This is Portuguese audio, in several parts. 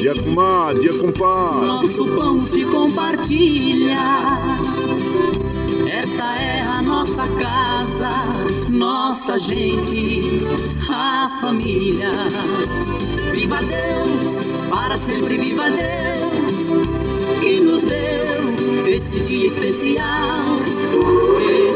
Dia comadre, compadre. Nosso pão se compartilha. Esta é a nossa casa, nossa gente, a família. Viva Deus, para sempre viva Deus, que nos deu esse dia especial, esse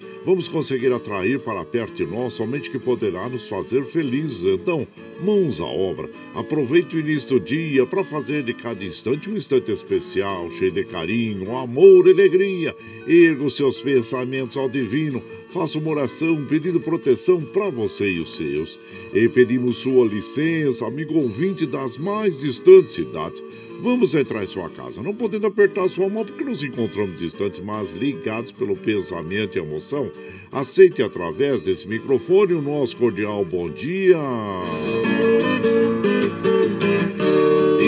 vamos conseguir atrair para perto de nós somente que poderá nos fazer felizes. Então, mãos à obra. Aproveite o início do dia para fazer de cada instante um instante especial, cheio de carinho, amor e alegria. Erga os seus pensamentos ao divino. Faça uma oração pedindo proteção para você e os seus. E pedimos sua licença, amigo ouvinte das mais distantes cidades. Vamos entrar em sua casa, não podendo apertar sua mão porque nos encontramos distantes, mas ligados pelo pensamento e emoção. Aceite através desse microfone o nosso cordial bom dia.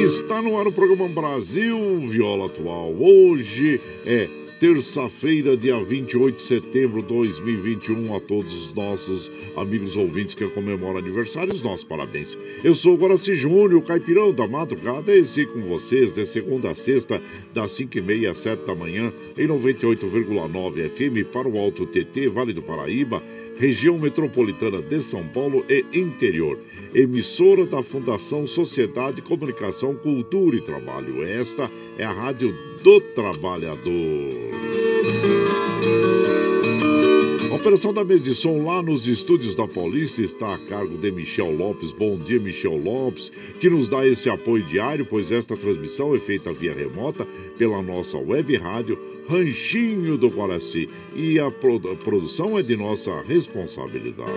Está no ar o programa Brasil Viola Atual. Hoje é terça-feira, dia 28 de setembro de 2021. A todos os nossos amigos ouvintes que comemoram aniversário, os nossos parabéns. Eu sou o Guaraci Júnior, caipirão da madrugada, esse com vocês de segunda a sexta, das 5h30 às 7 da manhã, em 98,9 FM para o Alto TT, Vale do Paraíba região metropolitana de São Paulo e interior. Emissora da Fundação Sociedade, Comunicação, Cultura e Trabalho. Esta é a Rádio do Trabalhador. A operação da mesa de som lá nos estúdios da Paulista está a cargo de Michel Lopes. Bom dia, Michel Lopes, que nos dá esse apoio diário, pois esta transmissão é feita via remota pela nossa web rádio Ranchinho do Guaraci. E a produ- produção é de nossa responsabilidade.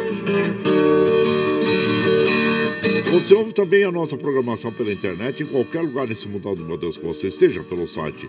Você ouve também a nossa programação pela internet em qualquer lugar nesse mundo do meu Deus que você esteja pelo site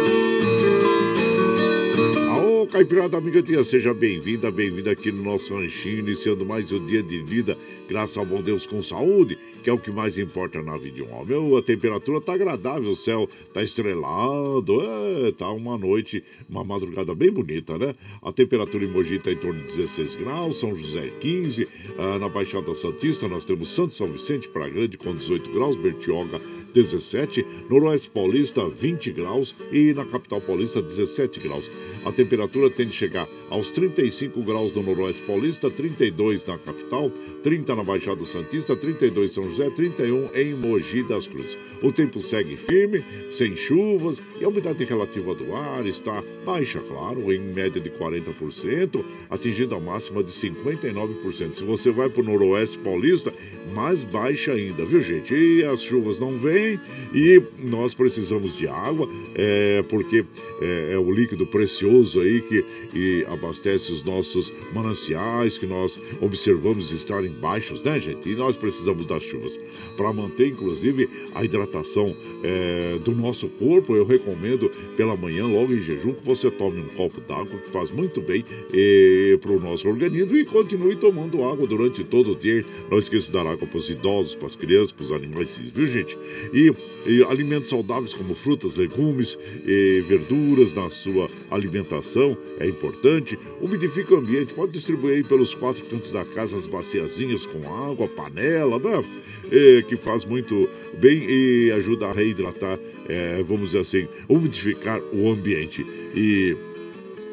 Caipirada amiga tia, seja bem-vinda, bem-vinda aqui no nosso ranchinho, iniciando mais um dia de vida, graças ao bom Deus com saúde, que é o que mais importa na vida de um homem. A temperatura tá agradável, o céu tá estrelado, é, tá uma noite, uma madrugada bem bonita, né? A temperatura em Mogi tá em torno de 16 graus, São José 15, ah, na Baixada Santista nós temos Santo São Vicente para Grande com 18 graus, Bertioga 17, Noroeste Paulista 20 graus e na capital paulista 17 graus. A temperatura temperatura tende a chegar aos 35 graus no Noroeste Paulista, 32 na capital, 30 na Baixada Santista, 32 em São José, 31 em Mogi das Cruzes. O tempo segue firme, sem chuvas e a umidade relativa do ar está baixa, claro, em média de 40%, atingindo a máxima de 59%. Se você vai para o Noroeste Paulista, mais baixa ainda, viu gente? E as chuvas não vêm e nós precisamos de água, é, porque é, é o líquido precioso aí que abastece os nossos mananciais, que nós observamos estarem baixos, né, gente? E nós precisamos das chuvas. Para manter, inclusive, a hidratação é, do nosso corpo, eu recomendo pela manhã, logo em jejum, que você tome um copo d'água, que faz muito bem para o nosso organismo e continue tomando água durante todo o dia. Não esqueça de dar água para os idosos, para as crianças, para os animais, viu, gente? E, e alimentos saudáveis como frutas, legumes e verduras na sua alimentação é importante. Umidifica o ambiente, pode distribuir pelos quatro cantos da casa as com água, panela, né? Que faz muito bem e ajuda a reidratar, é, vamos dizer assim, umidificar o ambiente. E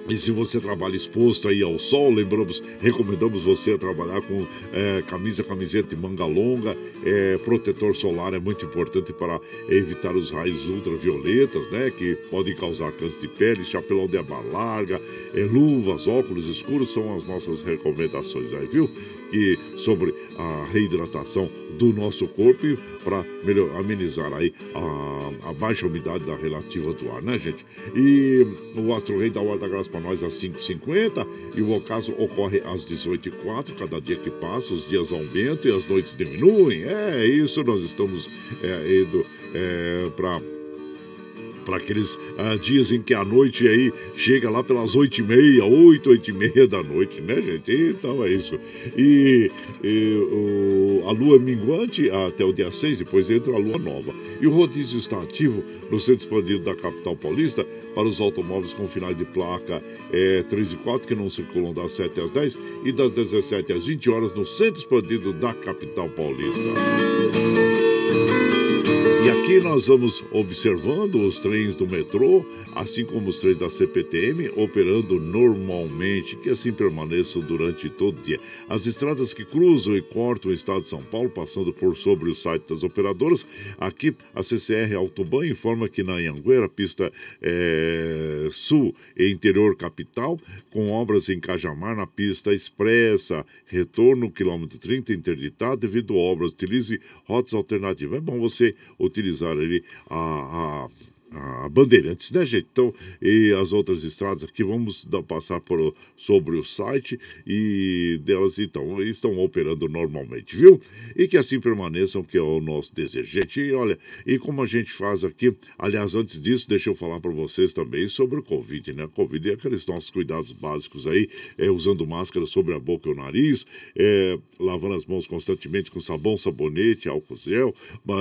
e se você trabalha exposto aí ao sol, lembramos, recomendamos você trabalhar com é, camisa, camiseta e manga longa. É, protetor solar é muito importante para evitar os raios ultravioletas, né? Que podem causar câncer de pele, chapéu de aba larga, é, luvas, óculos escuros são as nossas recomendações aí, viu? Que sobre a reidratação do nosso corpo para amenizar aí a, a, baixa umidade da relativa do ar, né, gente? E o Astro Rei dá hora da graça para nós às 5h50 e o ocaso ocorre às 18h04. Cada dia que passa, os dias aumentam e as noites diminuem. É isso, nós estamos é, indo é, para para aqueles uh, dias em que a noite aí chega lá pelas oito e meia, oito, oito e meia da noite, né, gente? Então é isso. E, e o, a lua minguante até o dia 6, depois entra a lua nova. E o rodízio está ativo no centro expandido da capital paulista para os automóveis com finais de placa é, 3 e 4 que não circulam das 7 às 10 e das 17 às 20 horas no centro expandido da capital paulista. E aqui nós vamos observando os trens do metrô, assim como os trens da CPTM, operando normalmente, que assim permaneçam durante todo o dia. As estradas que cruzam e cortam o estado de São Paulo, passando por sobre o site das operadoras, aqui a CCR Autoban informa que na Anhanguera, pista é, sul e interior capital, com obras em Cajamar na pista expressa, retorno quilômetro 30 interditado devido a obras, utilize rotas alternativas. É bom você utilizar utilizar ali a, a a Bandeirantes, né, gente? Então, e as outras estradas aqui, vamos passar por, sobre o site e delas, então, estão operando normalmente, viu? E que assim permaneçam, que é o nosso desejo. Gente, e olha, e como a gente faz aqui, aliás, antes disso, deixa eu falar para vocês também sobre o Covid, né? Covid é aqueles nossos cuidados básicos aí, é, usando máscara sobre a boca e o nariz, é, lavando as mãos constantemente com sabão, sabonete, álcool gel,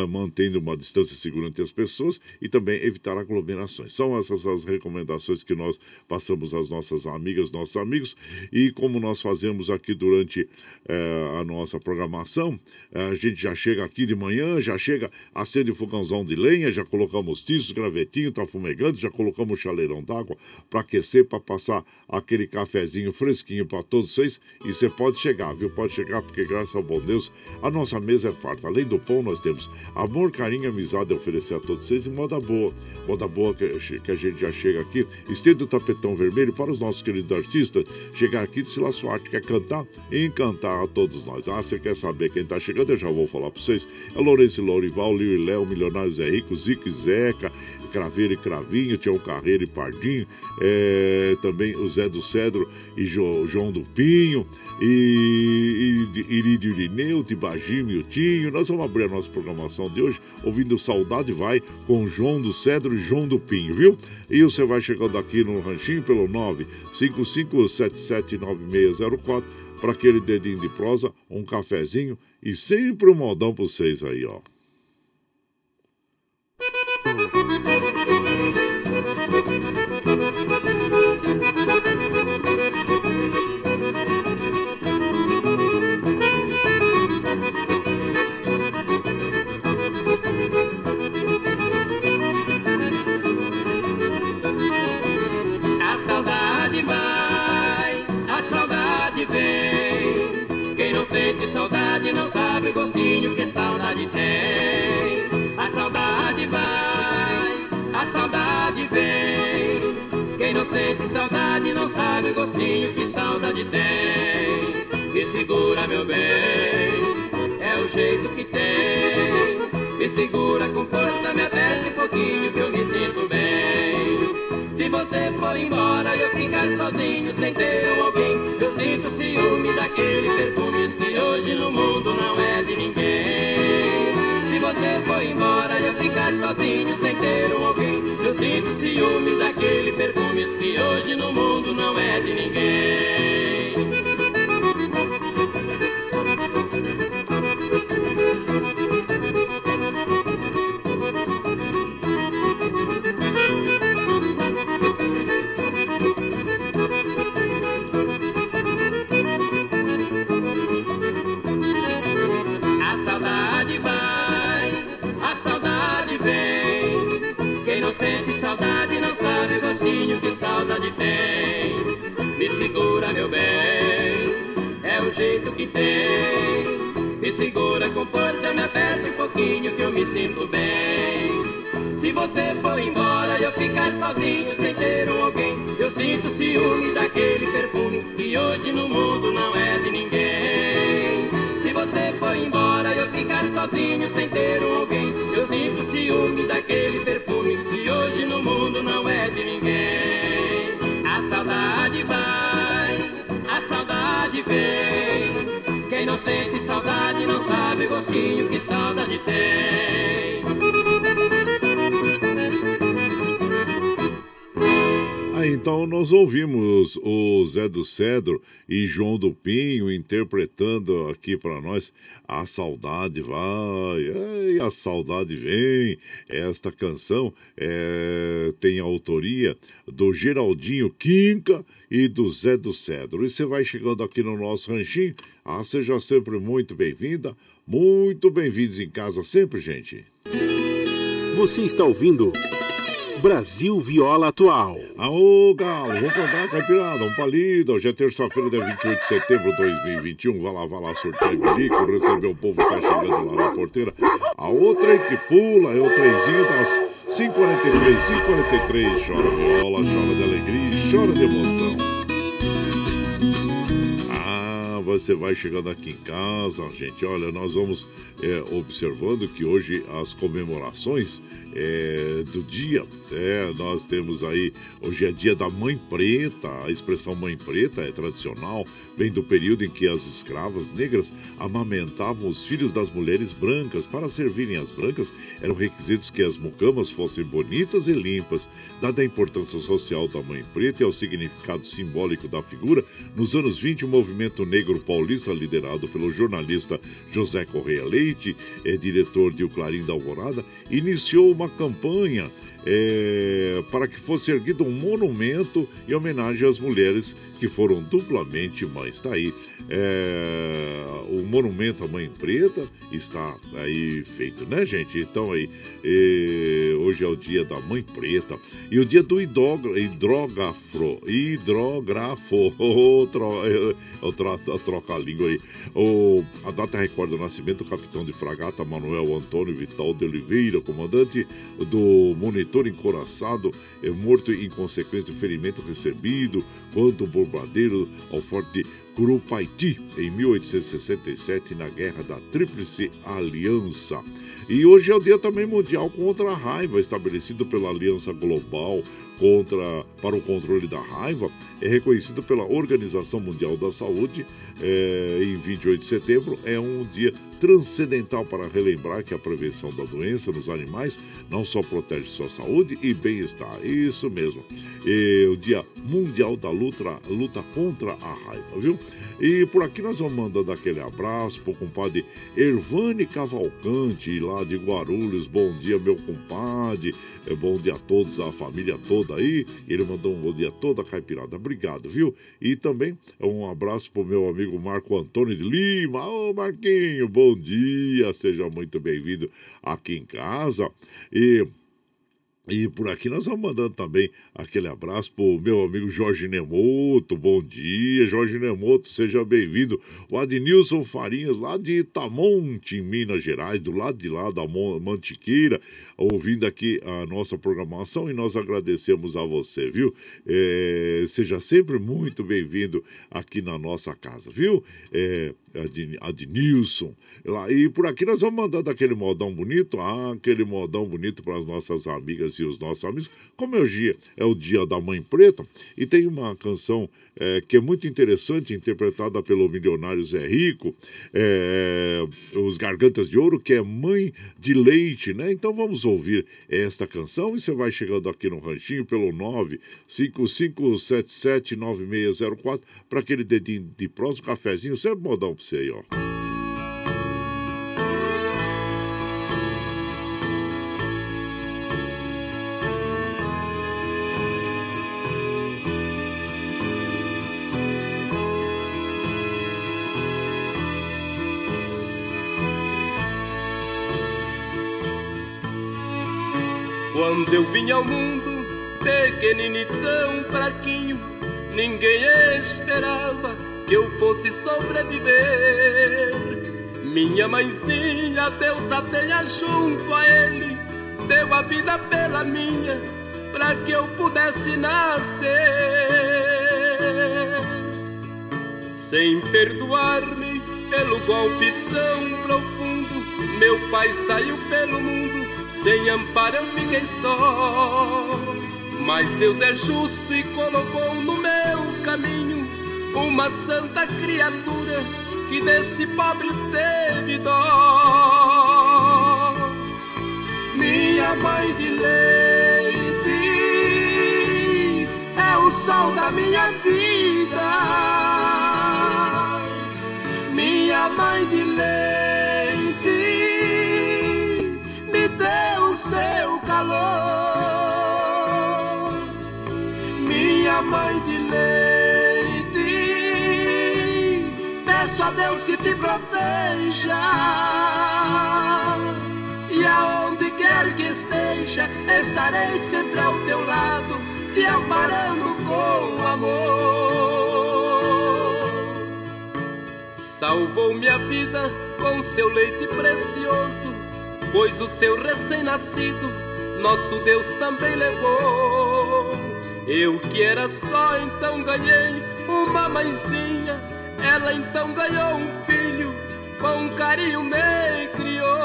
mantendo uma distância segura entre as pessoas e também evitar aglomerações. São essas as recomendações que nós passamos às nossas amigas, nossos amigos. E como nós fazemos aqui durante eh, a nossa programação, eh, a gente já chega aqui de manhã, já chega, acende o fogãozão de lenha, já colocamos tiços, gravetinho, tá fumegando, já colocamos chaleirão d'água para aquecer, para passar aquele cafezinho fresquinho para todos vocês. E você pode chegar, viu? Pode chegar, porque graças ao bom Deus, a nossa mesa é farta. Além do pão, nós temos amor, carinho amizade a oferecer a todos vocês em moda boa. Moda boa que, que a gente já chega aqui. Estende o tapetão vermelho para os nossos queridos artistas chegar aqui de Sila Suarte, quer cantar e encantar a todos nós. Ah, você quer saber quem está chegando? Eu já vou falar para vocês. É Lourenço Lourival, Lio e Léo, Milionários é Rico, Zico e Zeca, Craveiro e Cravinho, Tião Carreiro e Pardinho, é, também o Zé do Cedro e jo, João do Pinho, e, e Irídio Irineu, Tibagi, Miltinho. Nós vamos abrir a nossa programação de hoje ouvindo Saudade Vai com João do Cedro e João do Pinho, viu? E você vai chegando aqui no Ranchinho pelo 955779604 para aquele dedinho de prosa, um cafezinho e sempre um modão para vocês aí, ó. Gostinho que saudade tem. A saudade vai, a saudade vem. Quem não sente saudade não sabe o gostinho que saudade tem. Me segura, meu bem, é o jeito que tem. Me segura com força, me aperte um pouquinho que eu me sinto bem. Se você for embora eu ficar sozinho sem ter alguém, sinto ciúme daquele perfume que hoje no mundo não é de ninguém. Se você for embora e eu ficar sozinho sem ter alguém, eu sinto ciúme daquele perfume que hoje no mundo não é de ninguém. Segura com força, me aperta um pouquinho que eu me sinto bem. Se você for embora e eu ficar sozinho sem ter um alguém, eu sinto ciúme daquele perfume que hoje no mundo não é de ninguém. Se você for embora e eu ficar sozinho sem ter um alguém, eu sinto ciúme daquele perfume que hoje no mundo não é de ninguém. A saudade vai, a saudade vem. Sente saudade não sabe o gostinho que saudade tem. Então nós ouvimos o Zé do Cedro e João do Pinho interpretando aqui para nós A Saudade Vai, ai, a saudade vem. Esta canção é, tem a autoria do Geraldinho Quinca e do Zé do Cedro. E você vai chegando aqui no nosso ranchinho, ah, seja sempre muito bem-vinda, muito bem-vindos em casa sempre, gente. Você está ouvindo Brasil Viola Atual. Aô, Galo, vamos comprar caipirada, um palito. Hoje é terça-feira, dia 28 de setembro de 2021. Vai lá, vai lá, sorteio bilico, receber o povo que tá chegando lá na porteira. A outra aí que pula é o trenzinho das 543, 543. Chora viola, chora de alegria, e chora de emoção. Você vai chegando aqui em casa, gente. Olha, nós vamos é, observando que hoje as comemorações é, do dia, é, nós temos aí, hoje é dia da Mãe Preta, a expressão Mãe Preta é tradicional, vem do período em que as escravas negras amamentavam os filhos das mulheres brancas. Para servirem as brancas, eram requisitos que as mucamas fossem bonitas e limpas. Dada a importância social da Mãe Preta e ao significado simbólico da figura, nos anos 20, o movimento negro paulista, liderado pelo jornalista José Correia Leite, é diretor de O Clarim da Alvorada, iniciou uma campanha é, para que fosse erguido um monumento em homenagem às mulheres que foram duplamente mães. Está aí. É, o monumento à Mãe Preta está aí feito, né, gente? Então aí, é, hoje é o dia da Mãe Preta e o dia do hidrógrafo. Hidrógrafo. Oh, tro, eu troca a língua aí. A data recorda o nascimento do capitão de fragata Manuel Antônio Vital de Oliveira, comandante do monitor encoraçado, é morto em consequência do ferimento recebido quando o bombardeiro ao forte Curupaiti, em 1867, na Guerra da Tríplice Aliança. E hoje é o Dia também Mundial contra a Raiva, estabelecido pela Aliança Global contra, para o Controle da Raiva, é reconhecido pela Organização Mundial da Saúde é, em 28 de setembro. É um dia transcendental para relembrar que a prevenção da doença nos animais não só protege sua saúde e bem-estar. Isso mesmo. É o Dia Mundial da luta, luta contra a raiva, viu? E por aqui nós vamos mandando aquele abraço pro compadre Ervane Cavalcante, lá de Guarulhos. Bom dia, meu compadre. É bom dia a todos, a família toda aí. Ele mandou um bom dia a toda a caipirada. Obrigado, viu? E também um abraço pro meu amigo Marco Antônio de Lima. Ô, Marquinho, bom dia. Seja muito bem-vindo aqui em casa. E E por aqui nós vamos mandando também aquele abraço pro meu amigo Jorge Nemoto. Bom dia, Jorge Nemoto, seja bem-vindo. O Adnilson Farinhas, lá de Itamonte, em Minas Gerais, do lado de lá da Mantiqueira, ouvindo aqui a nossa programação e nós agradecemos a você, viu? É, seja sempre muito bem-vindo aqui na nossa casa, viu? É, Adnilson. E por aqui nós vamos mandando aquele modão bonito, ah, aquele modão bonito para as nossas amigas e os nossos amigos. Como é o dia, é o dia da Mãe Preta, e tem uma canção é, que é muito interessante, interpretada pelo milionário Zé Rico, é, Os Gargantas de Ouro, que é Mãe de Leite, né? Então vamos ouvir esta canção e você vai chegando aqui no ranchinho pelo 955779604 para aquele dedinho de um cafezinho, sempre modão para você aí, ó. Quando eu vim ao mundo, pequenino e tão fraquinho, ninguém esperava que eu fosse sobreviver. Minha mãezinha, Deus a tenha junto a ele, deu a vida pela minha, para que eu pudesse nascer. Sem perdoar-me pelo golpe tão profundo, meu pai saiu pelo mundo sem amparo eu fiquei só. Mas Deus é justo e colocou no meu caminho uma santa criatura que deste pobre teve dó. Minha mãe de leite é o sol da minha vida. Minha mãe de leite calor, minha mãe de leite. Peço a Deus que te proteja e aonde quer que esteja, estarei sempre ao teu lado, te amparando com amor. Salvou minha vida com seu leite precioso pois o seu recém-nascido nosso Deus também levou. Eu que era só, então ganhei uma mãezinha, ela então ganhou um filho, com carinho me criou.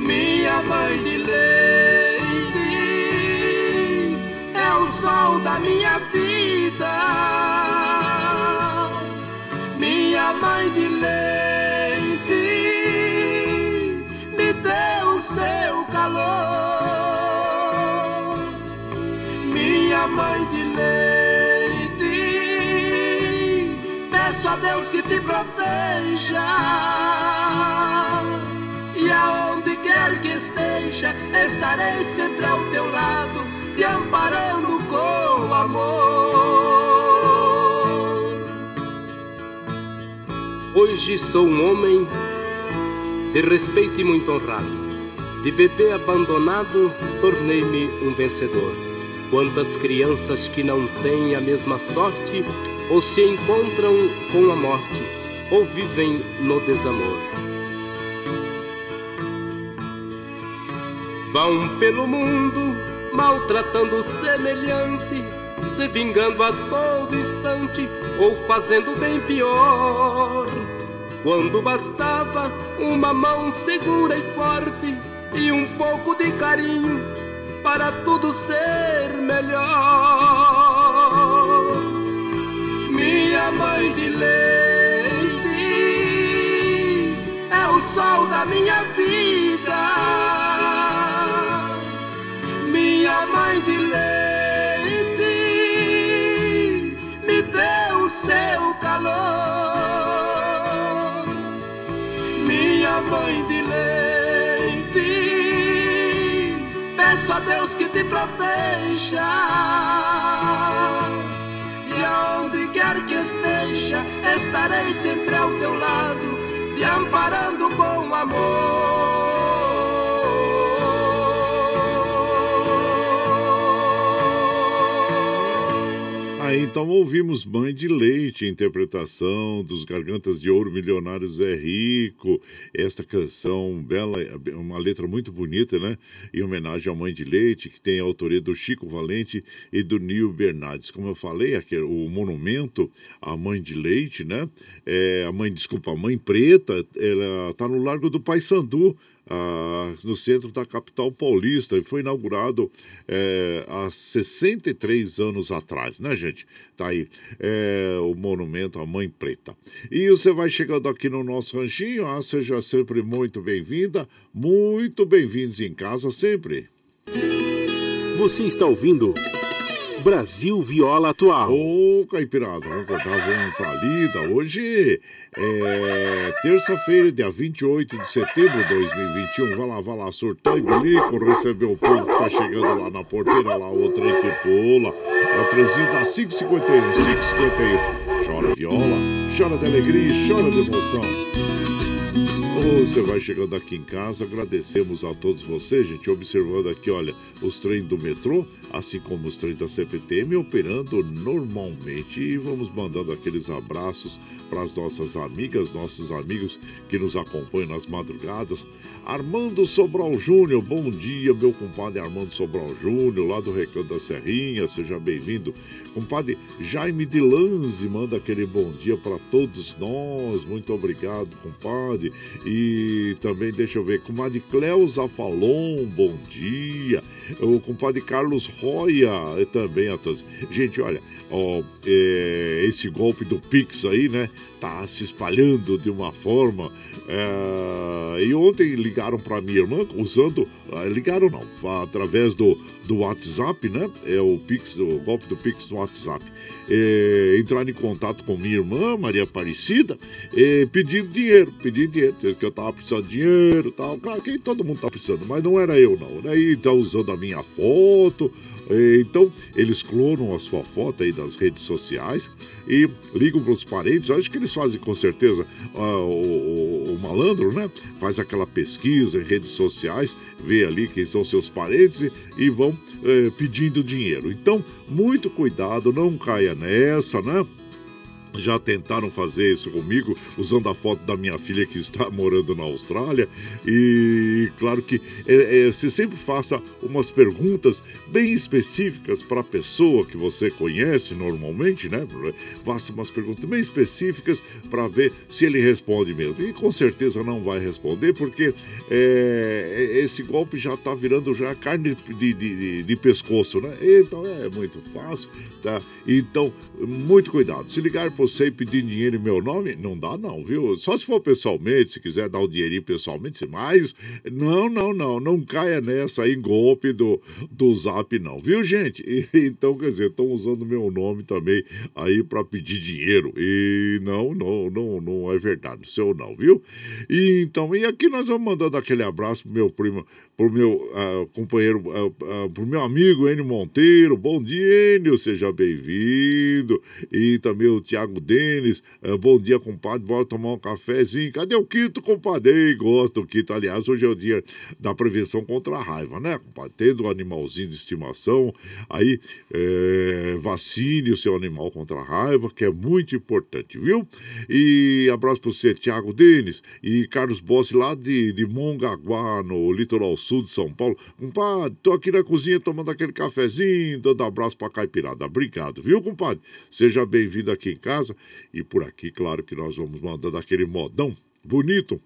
Minha mãe de leite é o sol da minha vida. Proteja e aonde quer que esteja, estarei sempre ao teu lado, te amparando com amor. Hoje sou um homem de respeito e muito honrado de bebê abandonado, tornei-me um vencedor. Quantas crianças que não têm a mesma sorte, ou se encontram com a morte, ou vivem no desamor. Vão pelo mundo maltratando o semelhante, se vingando a todo instante, ou fazendo bem pior. Quando bastava uma mão segura e forte, e um pouco de carinho para tudo ser melhor. Minha mãe de leite o sol da minha vida. Minha mãe de leite me deu seu calor. Minha mãe de leite peço a Deus que te proteja. E aonde quer que esteja, estarei sempre ao teu lado, te amparando com amor. Ah, então ouvimos Mãe de Leite, interpretação dos Gargantas de Ouro Milionários é Rico. Esta canção bela, uma letra muito bonita, né? Em homenagem à Mãe de Leite, que tem a autoria do Chico Valente e do Nil Bernardes. Como eu falei, aquele, o monumento à Mãe de Leite, né? É, a mãe, desculpa, a Mãe Preta, ela está no Largo do Paissandu, ah, no centro da capital paulista e foi inaugurado é, há 63 anos atrás, né, gente? Tá aí é, o monumento à Mãe Preta. E você vai chegando aqui no nosso ranchinho, ah, seja sempre muito bem-vinda, muito bem-vindos em casa sempre. Você está ouvindo. Brasil Viola Atual. Ô, Caipirada, vamos cortar, vamos pra lida. Hoje é terça-feira, dia 28 de setembro de 2021. Vai lá, vai lá, surtar e bilico, receber o povo que tá chegando lá na porteira, lá o trem que pula. É o trenzinho da 551, 551. Chora viola, chora de alegria e chora de emoção. Você vai chegando aqui em casa, agradecemos a todos vocês, gente, observando aqui, olha, os trens do metrô, assim como os trens da CPTM, operando normalmente. E vamos mandando aqueles abraços para as nossas amigas, nossos amigos que nos acompanham nas madrugadas. Armando Sobral Júnior, bom dia, meu compadre Armando Sobral Júnior, lá do Recanto da Serrinha, seja bem-vindo. Compadre Jaime de Lanze manda aquele bom dia para todos nós, muito obrigado, compadre. E também, deixa eu ver, comadre Cleusa Falon, bom dia. O compadre Carlos Roya, também a todos. Gente, olha, ó, é, esse golpe do Pix aí, né? Tá se espalhando de uma forma. É, e ontem ligaram para minha irmã usando. Ah, ligaram não, através do, do WhatsApp, né? É o Pix, o golpe do Pix no WhatsApp. É, entraram em contato com minha irmã, Maria Aparecida, é, pedindo dinheiro, pedindo dinheiro, que eu tava precisando de dinheiro tal. Claro que todo mundo tá precisando, mas não era eu, não. Né? então usando a minha foto, então, eles clonam a sua foto aí das redes sociais e ligam para os parentes. Acho que eles fazem com certeza uh, o, o, o, malandro, né? Faz aquela pesquisa em redes sociais, vê ali quem são seus parentes e, e vão uh, pedindo dinheiro. Então, muito cuidado, não caia nessa, né? Já tentaram fazer isso comigo, usando a foto da minha filha que está morando na Austrália. E claro que é, é, você sempre faça umas perguntas bem específicas para a pessoa que você conhece normalmente, né? Faça umas perguntas bem específicas para ver se ele responde mesmo. E com certeza não vai responder, porque é, é esse golpe já está virando já carne de, de, de, pescoço, né? Então é muito fácil, tá? Então, muito cuidado. Se ligar para você pedir dinheiro em meu nome, não dá não, viu? Só se for pessoalmente, se quiser dar o dinheirinho pessoalmente, mas não, não, não, não caia nessa aí, golpe do, do zap não, viu gente? E, então, quer dizer, estão usando meu nome também aí para pedir dinheiro e não, não, não, não é verdade, seu não, viu? E então, e aqui nós vamos mandando aquele abraço pro meu primo, pro meu uh, companheiro, uh, uh, pro meu amigo Enio Monteiro, bom dia Enio, seja bem-vindo, e também o Tiago Thiago Denis, é, bom dia, compadre, bora tomar um cafezinho. Cadê o Quito, compadre? Ei, gosto do Quito. Aliás, hoje é o dia da prevenção contra a raiva, né, compadre? Tendo um animalzinho de estimação, aí é, vacine o seu animal contra a raiva, que é muito importante, viu? E abraço para você, Thiago Denis e Carlos Bossi, lá de, de Mongaguá, no litoral sul de São Paulo. Compadre, tô aqui na cozinha tomando aquele cafezinho, dando abraço pra caipirada. Obrigado, viu, compadre? Seja bem-vindo aqui em casa casa. E por aqui, claro que nós vamos mandando aquele modão bonito.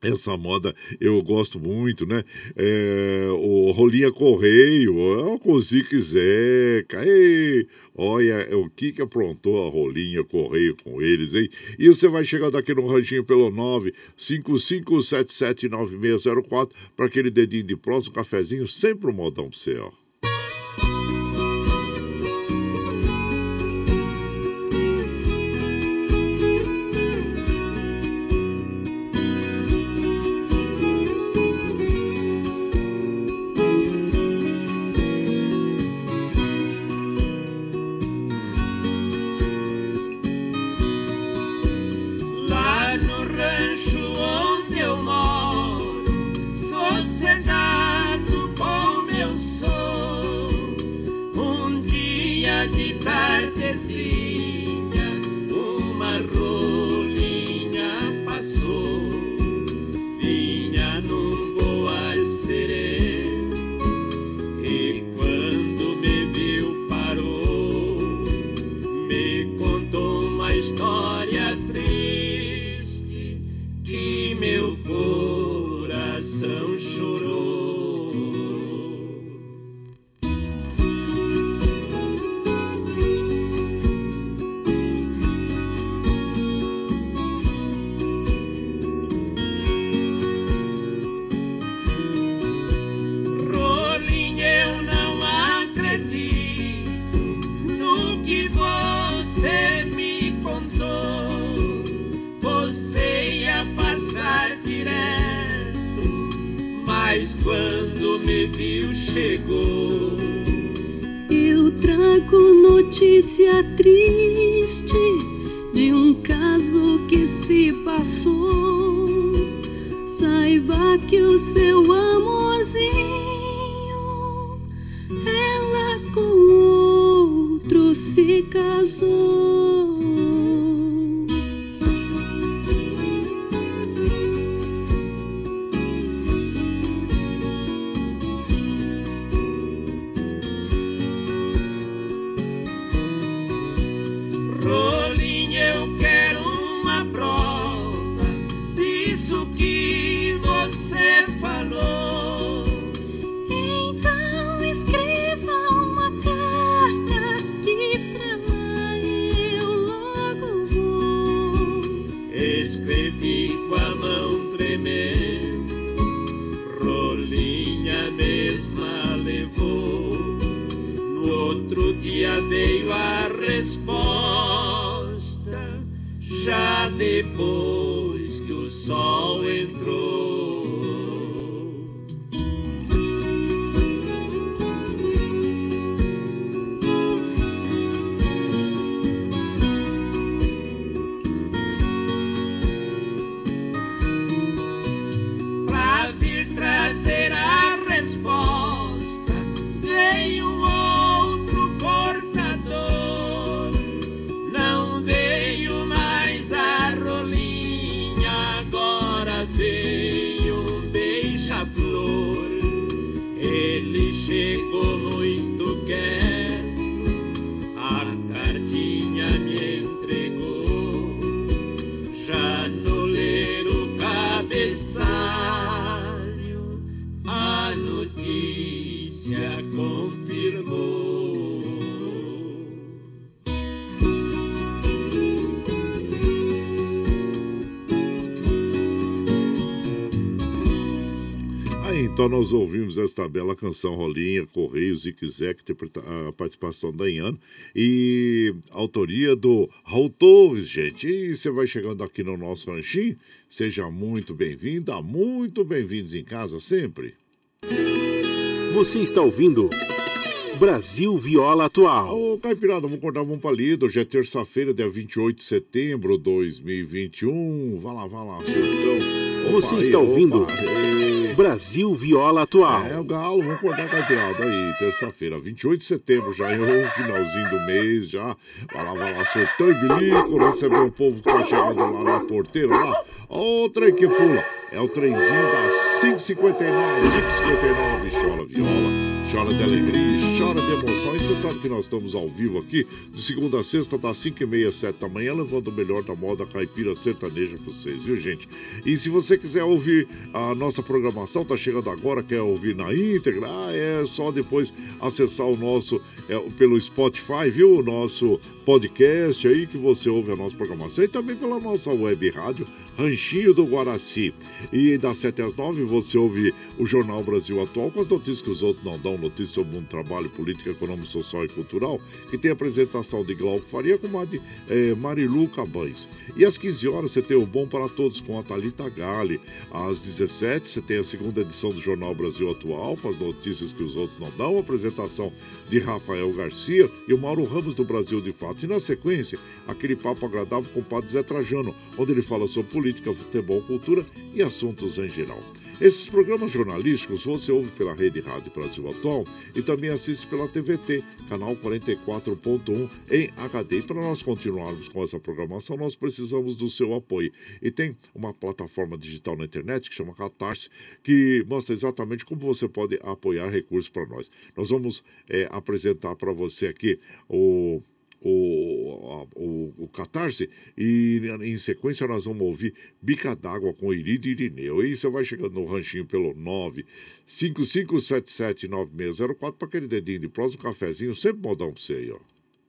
Essa moda eu gosto muito, né? É, o Rolinha Correio, o Cozique Zeca, ei, olha o que que aprontou a Rolinha Correio com eles, hein? E você vai chegar daqui no ranchinho pelo 955779604 para aquele dedinho de próximo, cafezinho, sempre um modão pra você, ó. Mas quando me viu, chegou. Eu trago notícia triste de um caso que se passou. Saiba que o seu amorzinho, ela com outro se casou. Veio a resposta, já depois que o sol então nós ouvimos esta bela canção Rolinha, Correios e Quiser, que interpreta a participação da Ian e autoria do Raul Torres, gente. E você vai chegando aqui no nosso ranchinho, seja muito bem-vinda, muito bem-vindos em casa sempre. Você está ouvindo Brasil Viola Atual. Ô, Caipirada, vamos cortar um palito. Hoje é terça-feira, dia 28 de setembro de 2021. Vá lá, vá lá, surtão. Você está ouvindo opa. Brasil Viola Atual. É, o Galo, vamos acordar caipirada aí, terça-feira, 28 de setembro, já é o finalzinho do mês, já. Vai lá, vai lá, sortão e bilico, receber o povo que tá chegando lá na porteira, lá. Ó, o trem que pula, é o trenzinho das 559, 559, chora viola, chora de alegria, chora de emoção. E você sabe que nós estamos ao vivo aqui, de segunda a sexta, das 5 e meia, 7 da manhã, levando o melhor da moda caipira sertaneja pra vocês, viu, gente? E se você quiser ouvir a nossa programação, tá chegando agora, quer ouvir na íntegra, ah, é só depois acessar o nosso, é, pelo Spotify, viu? O nosso podcast aí, que você ouve a nossa programação, e também pela nossa web rádio, Ranchinho do Guaraci. E das 7 às 9 você ouve o Jornal Brasil Atual com as notícias que os outros não dão, notícias sobre do trabalho, política, econômico, social e cultural, que tem a apresentação de Glauco Faria com a eh, Marilu Cabães. E às 15 horas você tem o Bom para Todos com a Thalita Gale. Às 17 você tem a segunda edição do Jornal Brasil Atual com as notícias que os outros não dão, a apresentação de Rafael Garcia e o Mauro Ramos do Brasil de Fato. E na sequência, aquele papo agradável com o Padre Zé Trajano, onde ele fala sobre política, futebol, cultura e assuntos em geral. Esses programas jornalísticos você ouve pela Rede Rádio Brasil Atual e também assiste pela TVT, canal 44.1 em HD. E para nós continuarmos com essa programação, nós precisamos do seu apoio. E tem uma plataforma digital na internet que chama Catarse, que mostra exatamente como você pode apoiar recursos para nós. Nós vamos é, apresentar para você aqui o o, o, o Catarse e em sequência nós vamos ouvir Bica d'Água com Iridio Irineu. E você vai chegando no ranchinho pelo 955779604 para aquele dedinho de prosa, um cafezinho, sempre modão para você aí, ó.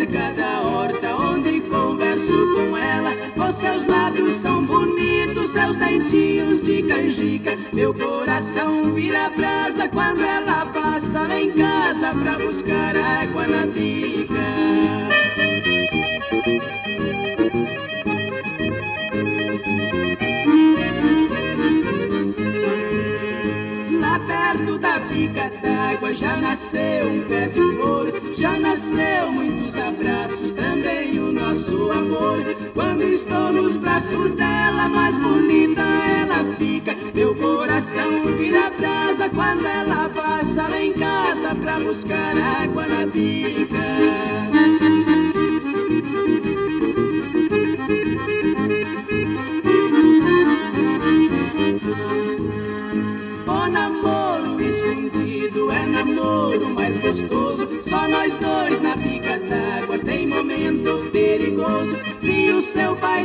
cerca da horta, onde converso com ela, os seus lábios são bonitos, seus dentinhos de canjica. Meu coração vira brasa quando ela passa lá em casa pra buscar água na bica. Lá perto da bica d'água já nasceu um pé de flor, já nasceu muitos abraços, também o nosso amor. Quando estou nos braços dela, mais bonita ela fica. Meu coração vira brasa quando ela passa lá em casa pra buscar água na bica.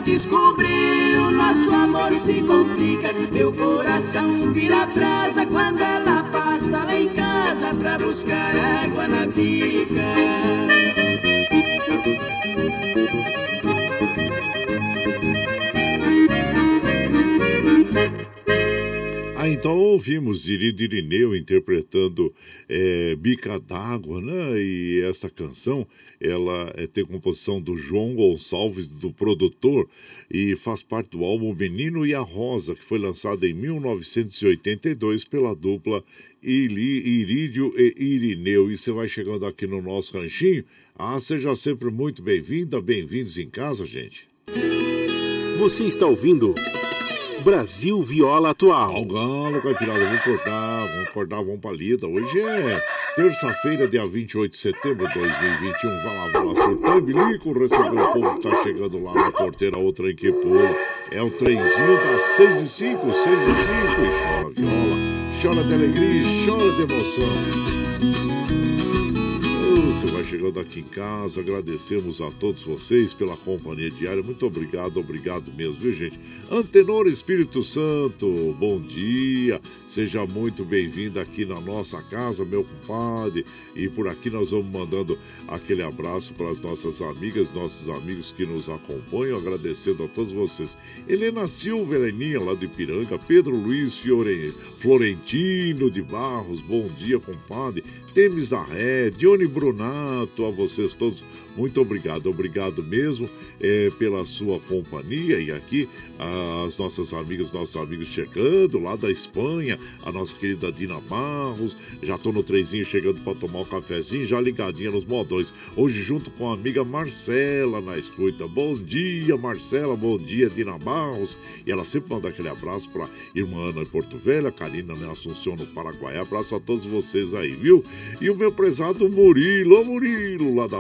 O nosso amor se complica. Meu coração vira brasa quando ela passa lá em casa pra buscar água na bica. Ah, então ouvimos Irido Irineu interpretando é, Bica d'Água, né? E essa canção, ela é, tem composição do João Gonçalves, do produtor, e faz parte do álbum Menino e a Rosa, que foi lançado em 1982 pela dupla Irídio e Irineu. E você vai chegando aqui no nosso ranchinho. Ah, seja sempre muito bem-vinda, bem-vindos em casa, gente. Você está ouvindo Brasil Viola Atual. Ao galo, caipirada, vamos cortar, vamos cortar, vamos pra lida. Hoje é terça-feira, dia 28 de setembro de 2021. Vai lá, vai lá, surtando bilico, recebeu o povo que tá chegando lá na porteira, outra em que. É o trenzinho das 6 e 5, 6 e 5. E chora viola, chora de alegria, e chora de emoção. Vai chegando aqui em casa, agradecemos a todos vocês pela companhia diária. Muito obrigado, obrigado mesmo, viu, gente? Antenor Espírito Santo, bom dia. Seja muito bem-vindo aqui na nossa casa, meu compadre. E por aqui nós vamos mandando aquele abraço para as nossas amigas, nossos amigos que nos acompanham, agradecendo a todos vocês. Helena Silva, Heleninha, lá do Ipiranga, Pedro Luiz Fiore, Florentino de Barros, bom dia, compadre. Temes da Ré, Dione Brunar, grato a vocês todos. Muito obrigado, obrigado mesmo é, pela sua companhia. E aqui as nossas amigas, nossos amigos chegando lá da Espanha, a nossa querida Dina Barros. Já tô no trezinho chegando para tomar um cafezinho, já ligadinha nos modões. Hoje, junto com a amiga Marcela na escuta. Bom dia, Marcela, bom dia, Dina Barros. E ela sempre manda aquele abraço para irmã Ana em Porto Velho, Karina né, Assunção no Paraguai. Abraço a todos vocês aí, viu? E o meu prezado Murilo, ô Murilo, lá da,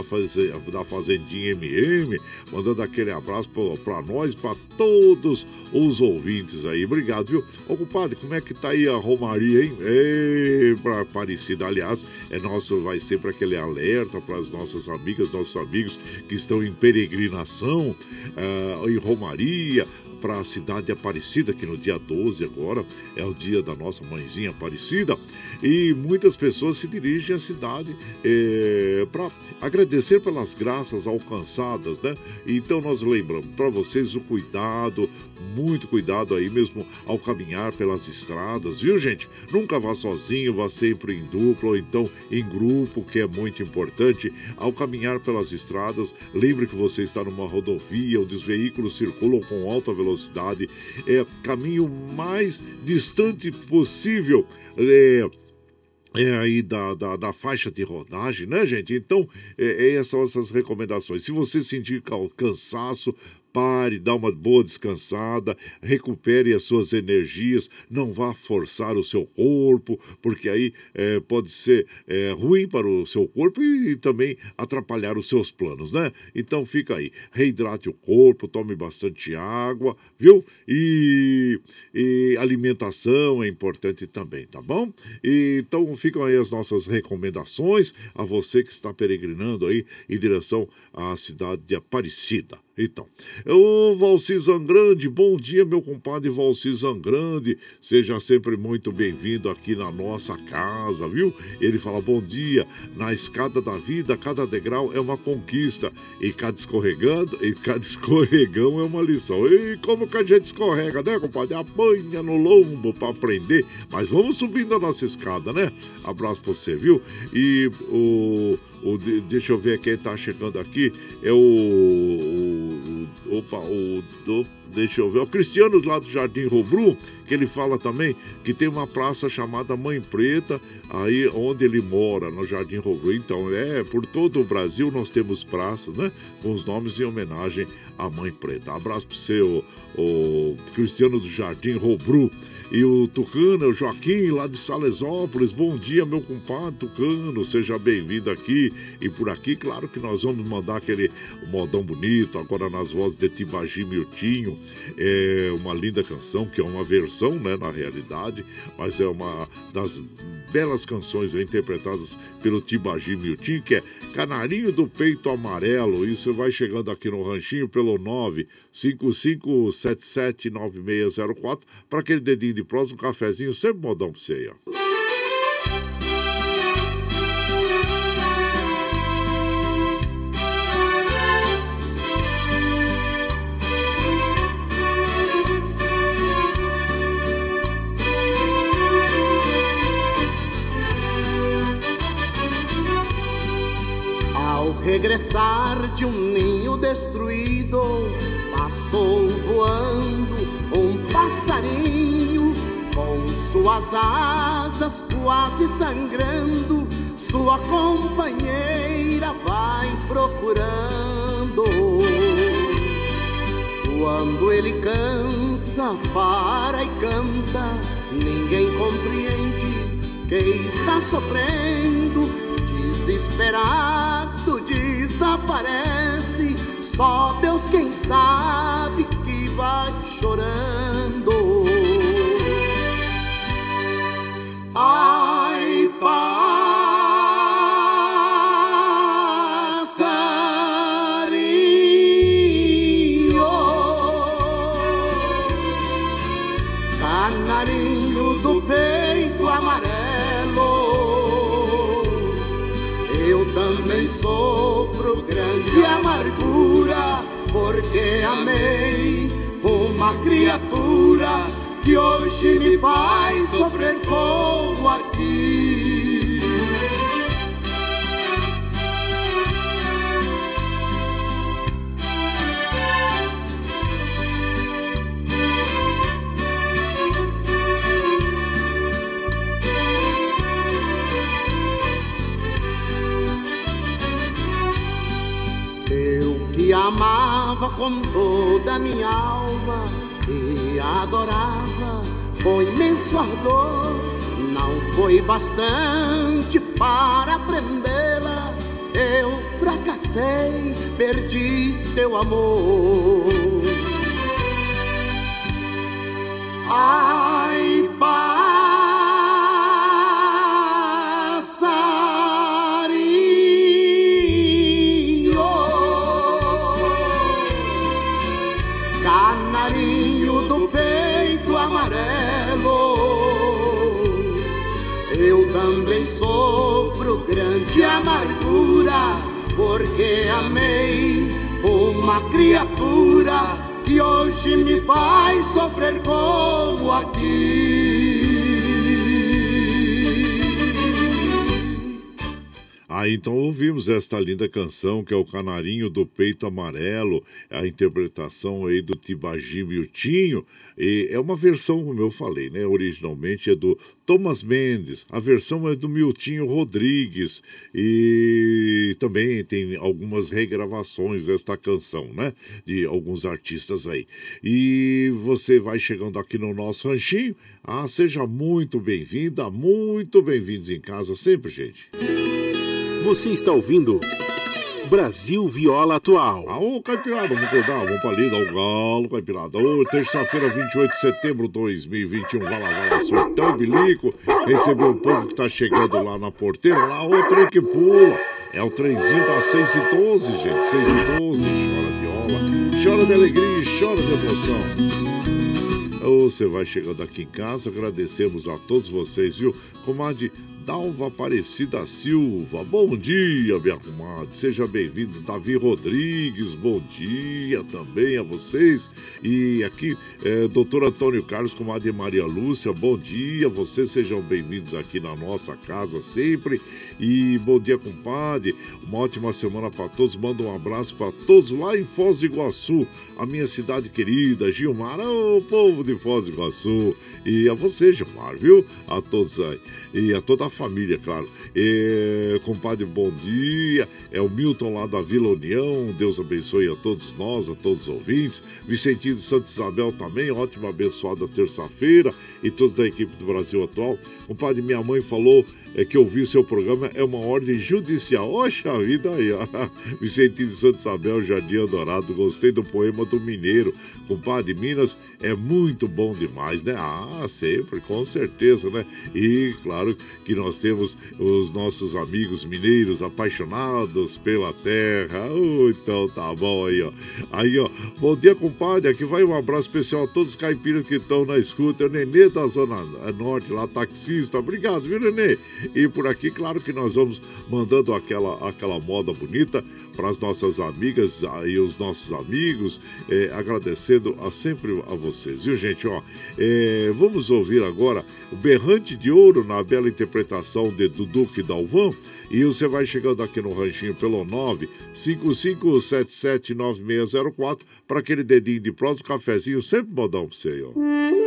da Fazendinha MM, mandando aquele abraço para nós, para todos os ouvintes aí. Obrigado, viu? Ô, compadre, como é que tá aí a Romaria, hein? Ei, pra Aparecida, aliás, é nosso, vai ser para aquele alerta para as nossas amigas, nossos amigos que estão em peregrinação uh, em Romaria, para a cidade de Aparecida, que no dia 12 agora é o dia da nossa mãezinha Aparecida, e muitas pessoas se dirigem à cidade é, para agradecer pelas graças alcançadas, né? Então nós lembramos para vocês o cuidado, muito cuidado aí mesmo ao caminhar pelas estradas, viu gente? Nunca vá sozinho, vá sempre em dupla ou então em grupo, que é muito importante. Ao caminhar pelas estradas, lembre que você está numa rodovia onde os veículos circulam com alta velocidade. É caminho mais distante possível. É, é aí da, da, da, faixa de rodagem, né, gente? Então, é, é essas essas recomendações. Se você sentir cansaço, pare, dá uma boa descansada, recupere as suas energias, não vá forçar o seu corpo, porque aí é, pode ser é, ruim para o seu corpo e, e, também atrapalhar os seus planos, né? Então fica aí, reidrate o corpo, tome bastante água, viu? E, e alimentação é importante também, tá bom? E, então ficam aí as nossas recomendações a você que está peregrinando aí em direção à cidade de Aparecida. Então, o Valci Zangrande, bom dia, meu compadre Valci Zangrande, seja sempre muito bem-vindo aqui na nossa casa, viu? Ele fala, bom dia, na escada da vida, cada degrau é uma conquista, e cada escorregando, e cada escorregão é uma lição. E como que a gente escorrega, né, compadre? Apanha no lombo para aprender, mas vamos subindo a nossa escada, né? Abraço pra você, viu? E o o, deixa eu ver quem está chegando aqui. É o. Opa, o. Do, deixa eu ver. O Cristiano lá do Jardim Robru, que ele fala também que tem uma praça chamada Mãe Preta, aí onde ele mora, no Jardim Robru. Então, é, por todo o Brasil nós temos praças, né? Com os nomes em homenagem à Mãe Preta. Abraço pro seu o Cristiano do Jardim Robru. E o Tucano, o Joaquim, lá de Salesópolis. Bom dia, meu compadre Tucano. Seja bem-vindo aqui. E por aqui, claro que nós vamos mandar aquele modão bonito, agora nas vozes de Tibagi Miltinho. É uma linda canção, que é uma versão, né, na realidade, mas é uma das belas canções interpretadas pelo Tibagi Miltinho, que é Canarinho do Peito Amarelo. Você vai chegando aqui no ranchinho pelo 955779604 para aquele dedinho de prosa, um cafezinho, sempre modão pra você aí, ó. Regressar de um ninho destruído, passou voando um passarinho com suas asas quase sangrando. Sua companheira vai procurando. Quando ele cansa, para e canta, ninguém compreende que está sofrendo desesperado desaparece. Só Deus quem sabe que vai chorando. Ai, uma criatura que hoje me faz sofrer como aqui. Com toda minha alma e adorava com imenso ardor. Não foi bastante para prendê-la, eu fracassei, perdi teu amor. Ai, amei uma criatura que hoje me faz sofrer como a ti. Ah, então ouvimos esta linda canção que é o Canarinho do Peito Amarelo, a interpretação aí do Tibagi Miltinho, e é uma versão, como eu falei, né? Originalmente é do Thomas Mendes, a versão é do Miltinho Rodrigues, e também tem algumas regravações desta canção, né? De alguns artistas aí. E você vai chegando aqui no nosso ranchinho, ah, seja muito bem-vinda, muito bem-vindos em casa sempre, gente. Você está ouvindo Brasil Viola Atual. Aô, Caipirada, vamos acordar, vamos pra lida, ao galo, Caipirada. Ô, terça-feira, 28 de setembro de 2021, vai lá, vai lá, bilico, recebeu o povo que tá chegando lá na porteira, lá, o trem que pula. É o trenzinho das 6 e 12, gente, 6 e 12, chora viola, chora de alegria e chora de emoção. Ô, Você vai chegando aqui em casa, agradecemos a todos vocês, viu? Comadre Dalva Aparecida Silva, bom dia, minha comadre. Seja bem-vindo, Davi Rodrigues, bom dia também a vocês. E aqui, é, doutor Antônio Carlos, comadre Maria Lúcia, bom dia. Vocês sejam bem-vindos aqui na nossa casa sempre. E bom dia, compadre. Uma ótima semana para todos. Manda um abraço para todos lá em Foz do Iguaçu, a minha cidade querida, Gilmar, o povo de Foz do Iguaçu. E a você, Gilmar, viu? A todos aí. E a toda a família, claro. E, compadre, bom dia. É o Milton lá da Vila União. Deus abençoe a todos nós, a todos os ouvintes. Vicentinho de Santa Isabel também. Ótima, abençoada terça-feira. E todos da equipe do Brasil Atual. Compadre, minha mãe falou é que ouvir seu programa é uma ordem judicial. Oxa vida aí, ó. De Santa Isabel, Jardim Adorado. Gostei do poema do Mineiro. Compadre, Minas é muito bom demais, né? Ah, sempre, com certeza, né? E claro que nós temos os nossos amigos mineiros apaixonados pela terra. Oh, então tá bom aí, ó. Aí, ó. Bom dia, compadre. Aqui vai um abraço especial a todos os caipiras que estão na escuta. É o Nenê da Zona Norte, lá, taxista. Obrigado, viu, Nenê? E por aqui, claro que nós vamos mandando aquela, aquela moda bonita para as nossas amigas e os nossos amigos, é, agradecendo a sempre a vocês, viu, gente? Ó, é, vamos ouvir agora o Berrante de Ouro na bela interpretação de Duduque Dalvan. E você vai chegando aqui no ranchinho pelo 955779604 para aquele dedinho de prosa, um cafezinho, sempre modão para você aí, ó.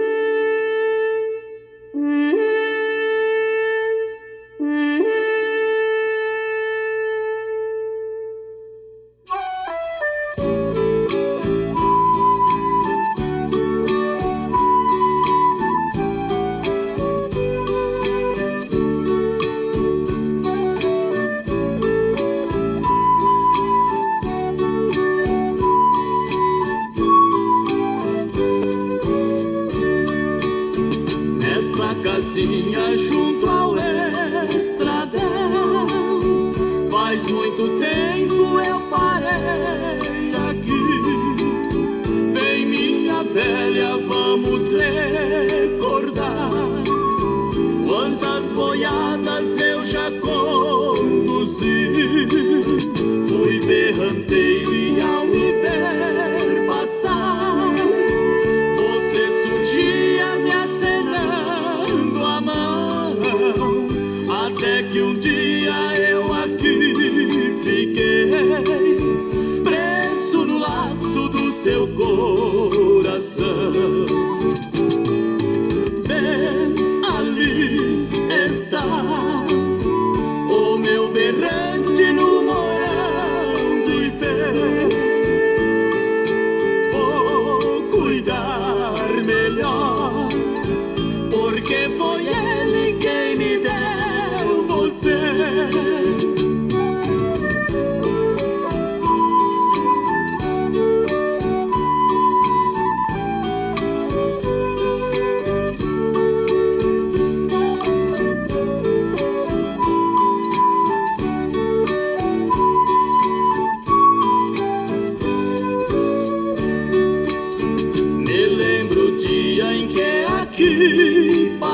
去吧。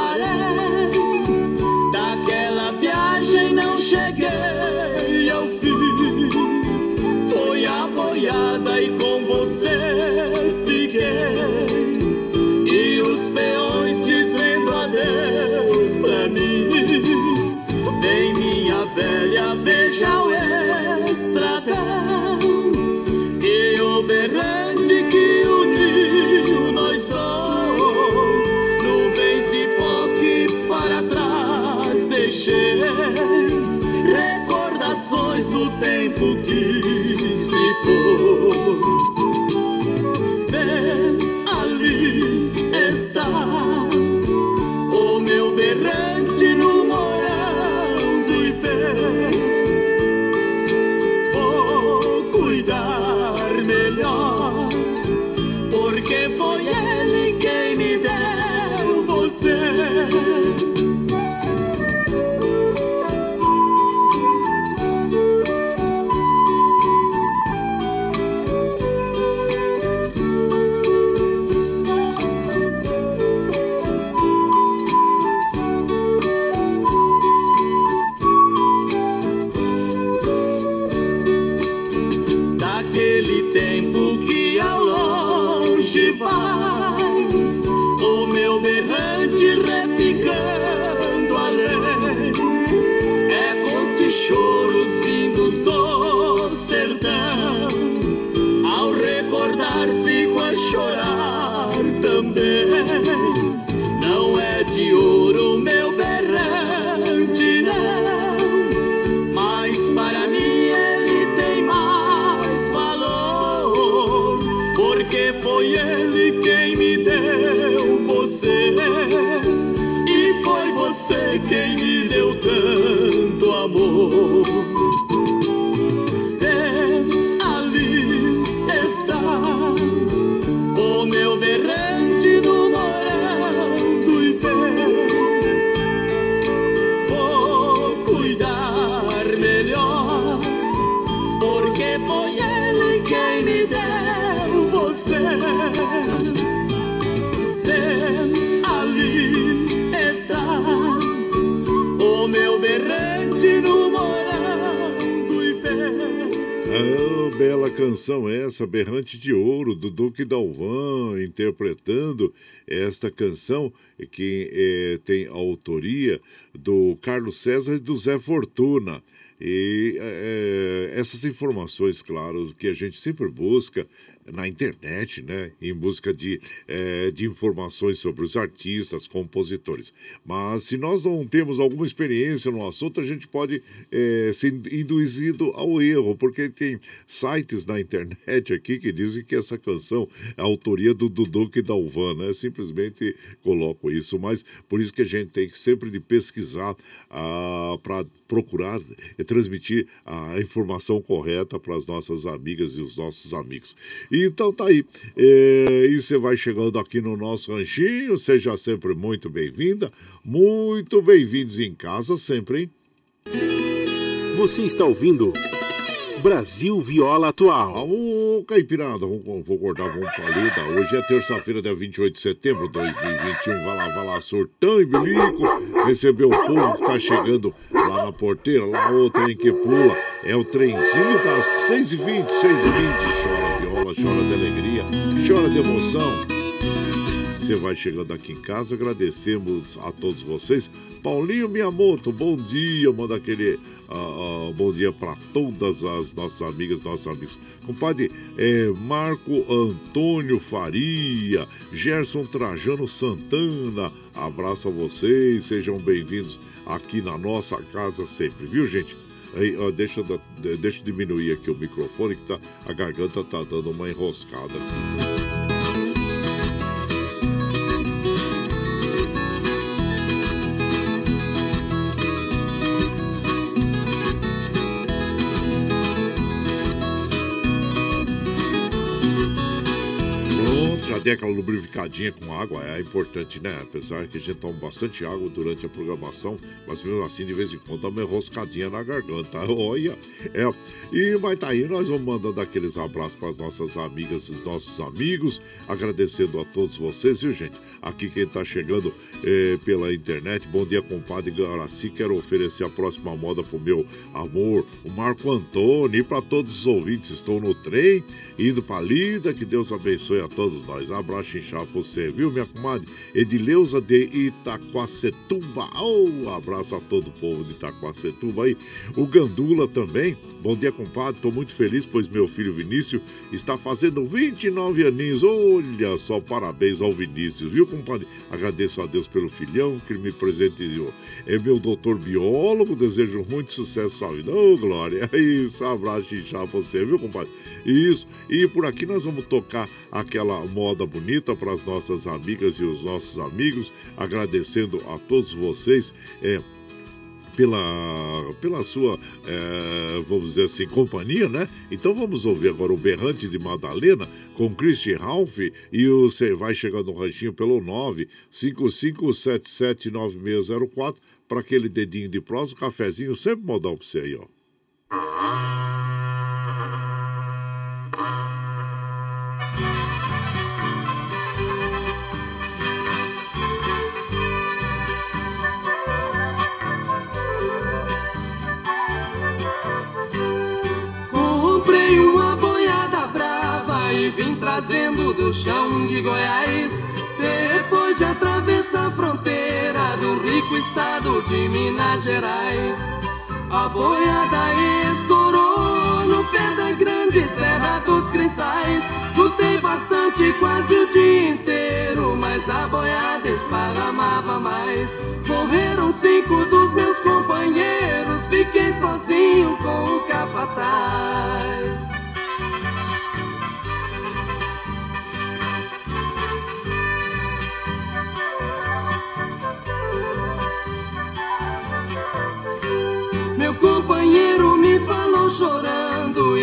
Canção essa, Berrante de Ouro, do Duque Dalvan, interpretando esta canção que é, tem a autoria do Carlos César e do Zé Fortuna. E é, essas informações, claro, que a gente sempre busca na internet, né, em busca de, é, de informações sobre os artistas, compositores. Mas se nós não temos alguma experiência no assunto, a gente pode é, ser induzido ao erro, porque tem sites na internet aqui que dizem que essa canção é a autoria do Dudu e da Uvan, né? Simplesmente coloco isso, mas por isso que a gente tem que sempre de pesquisar ah, para procurar transmitir a informação correta para as nossas amigas e os nossos amigos. Então tá aí. É, e você vai chegando aqui no nosso ranchinho, seja sempre muito bem-vinda, muito bem-vindos em casa sempre, hein? Você está ouvindo Brasil Viola Atual. Ô, Caipirada, vamos, vou cortar um palito. Hoje é terça-feira, dia 28 de setembro de 2021. Vai lá, vai lá, surtão e bilico. Recebeu o povo que tá chegando lá na porteira, lá o trem que pula. É o trenzinho das 6h20, 6h20. Chora viola, chora de alegria, chora de emoção. Você vai chegando aqui em casa, agradecemos a todos vocês. Paulinho Miyamoto, bom dia, manda aquele uh, uh, bom dia para todas as nossas amigas, nossos amigos. Compadre é, Marco Antônio Faria, Gerson Trajano Santana, abraço a vocês, sejam bem-vindos aqui na nossa casa sempre, viu gente? Aí, ó, deixa, deixa eu diminuir aqui o microfone que tá, a garganta tá dando uma enroscada aqui. Dê aquela lubrificadinha com água, é importante, né? Apesar que a gente toma bastante água durante a programação, mas mesmo assim, de vez em quando, dá uma enroscadinha na garganta. Olha, é. E, mas tá aí, nós vamos mandando aqueles abraços para as nossas amigas e nossos amigos, agradecendo a todos vocês, viu, gente? Aqui quem tá chegando eh, pela internet, bom dia, compadre Garaci, quero oferecer a próxima moda pro meu amor, o Marco Antônio, e para todos os ouvintes, estou no trem, indo pra lida, que Deus abençoe a todos nós. Abraço inchado pra você, viu, minha comadre? Edileuza de Itaquacetuba. Oh, abraço a todo o povo de Itaquacetuba aí. O Gandula também. Bom dia, compadre. Tô muito feliz, pois meu filho Vinícius está fazendo 29 aninhos. Olha só, parabéns ao Vinícius, viu, compadre? Agradeço a Deus pelo filhão que me presenteou. É meu doutor biólogo, desejo muito sucesso à vida. Ô, oh, Glória. Isso, abraço pra você, viu, compadre? Isso. E por aqui nós vamos tocar aquela moda bonita para as nossas amigas e os nossos amigos, agradecendo a todos vocês. É, pela, pela sua, é, vamos dizer assim, companhia, né? Então vamos ouvir agora o Berrante de Madalena com Christian Ralph e você vai chegando no ranchinho pelo 955779604 para aquele dedinho de prosa, cafezinho sempre modal para você aí, ó. Do chão de Goiás. Depois de atravessar a fronteira do rico estado de Minas Gerais, a boiada estourou no pé da grande Serra dos Cristais. Lutei bastante, quase o dia inteiro, mas a boiada esparramava mais. Morreram cinco dos meus companheiros, fiquei sozinho com o capataz.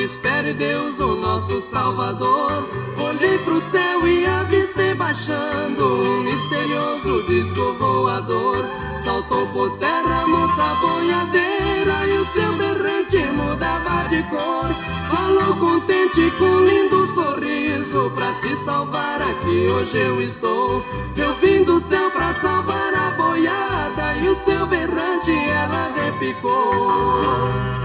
Espere Deus, o nosso Salvador. Olhei pro céu e avistei baixando um misterioso disco voador. Saltou por terra a moça boiadeira e o seu berrante mudava de cor. Falou contente com lindo sorriso pra te salvar aqui hoje eu estou. Eu vim do céu pra salvar a boiada e o seu berrante ela repicou.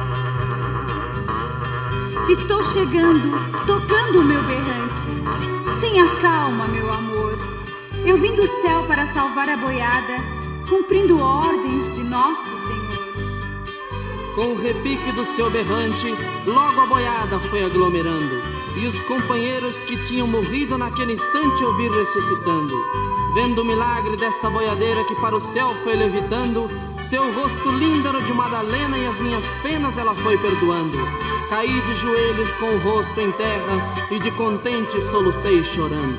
Estou chegando, tocando o meu berrante. Tenha calma, meu amor. Eu vim do céu para salvar a boiada, cumprindo ordens de nosso Senhor. Com o repique do seu berrante, logo a boiada foi aglomerando, e os companheiros que tinham morrido naquele instante ouvir ressuscitando. Vendo o milagre desta boiadeira que para o céu foi levitando, seu rosto lindo era de Madalena e as minhas penas ela foi perdoando. Caí de joelhos com o rosto em terra e de contente solucei chorando.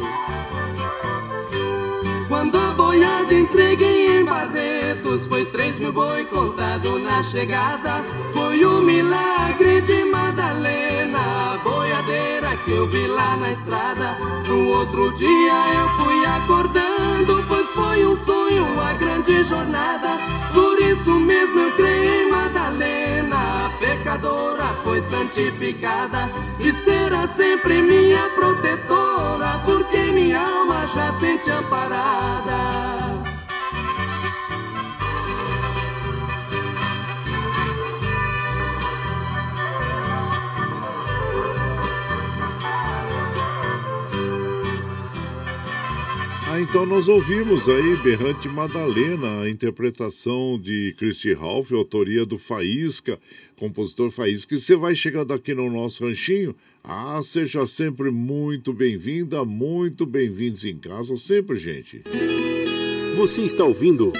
Quando a boiada entreguei em Barretos, foi três mil boi contado na chegada. Foi o um milagre de Madalena, a boiadeira que eu vi lá na estrada. No outro dia eu fui acordando, pois foi um sonho, a grande jornada. Isso mesmo eu creio em Madalena, a pecadora foi santificada e será sempre minha protetora, porque minha alma já sente amparada. Ah, então nós ouvimos aí Berrante Madalena, a interpretação de Christy Ralph, autoria do Faísca, compositor Faísca. E você vai chegando aqui no nosso ranchinho. Ah, seja sempre muito bem-vinda, muito bem-vindos em casa, sempre, gente. Você está ouvindo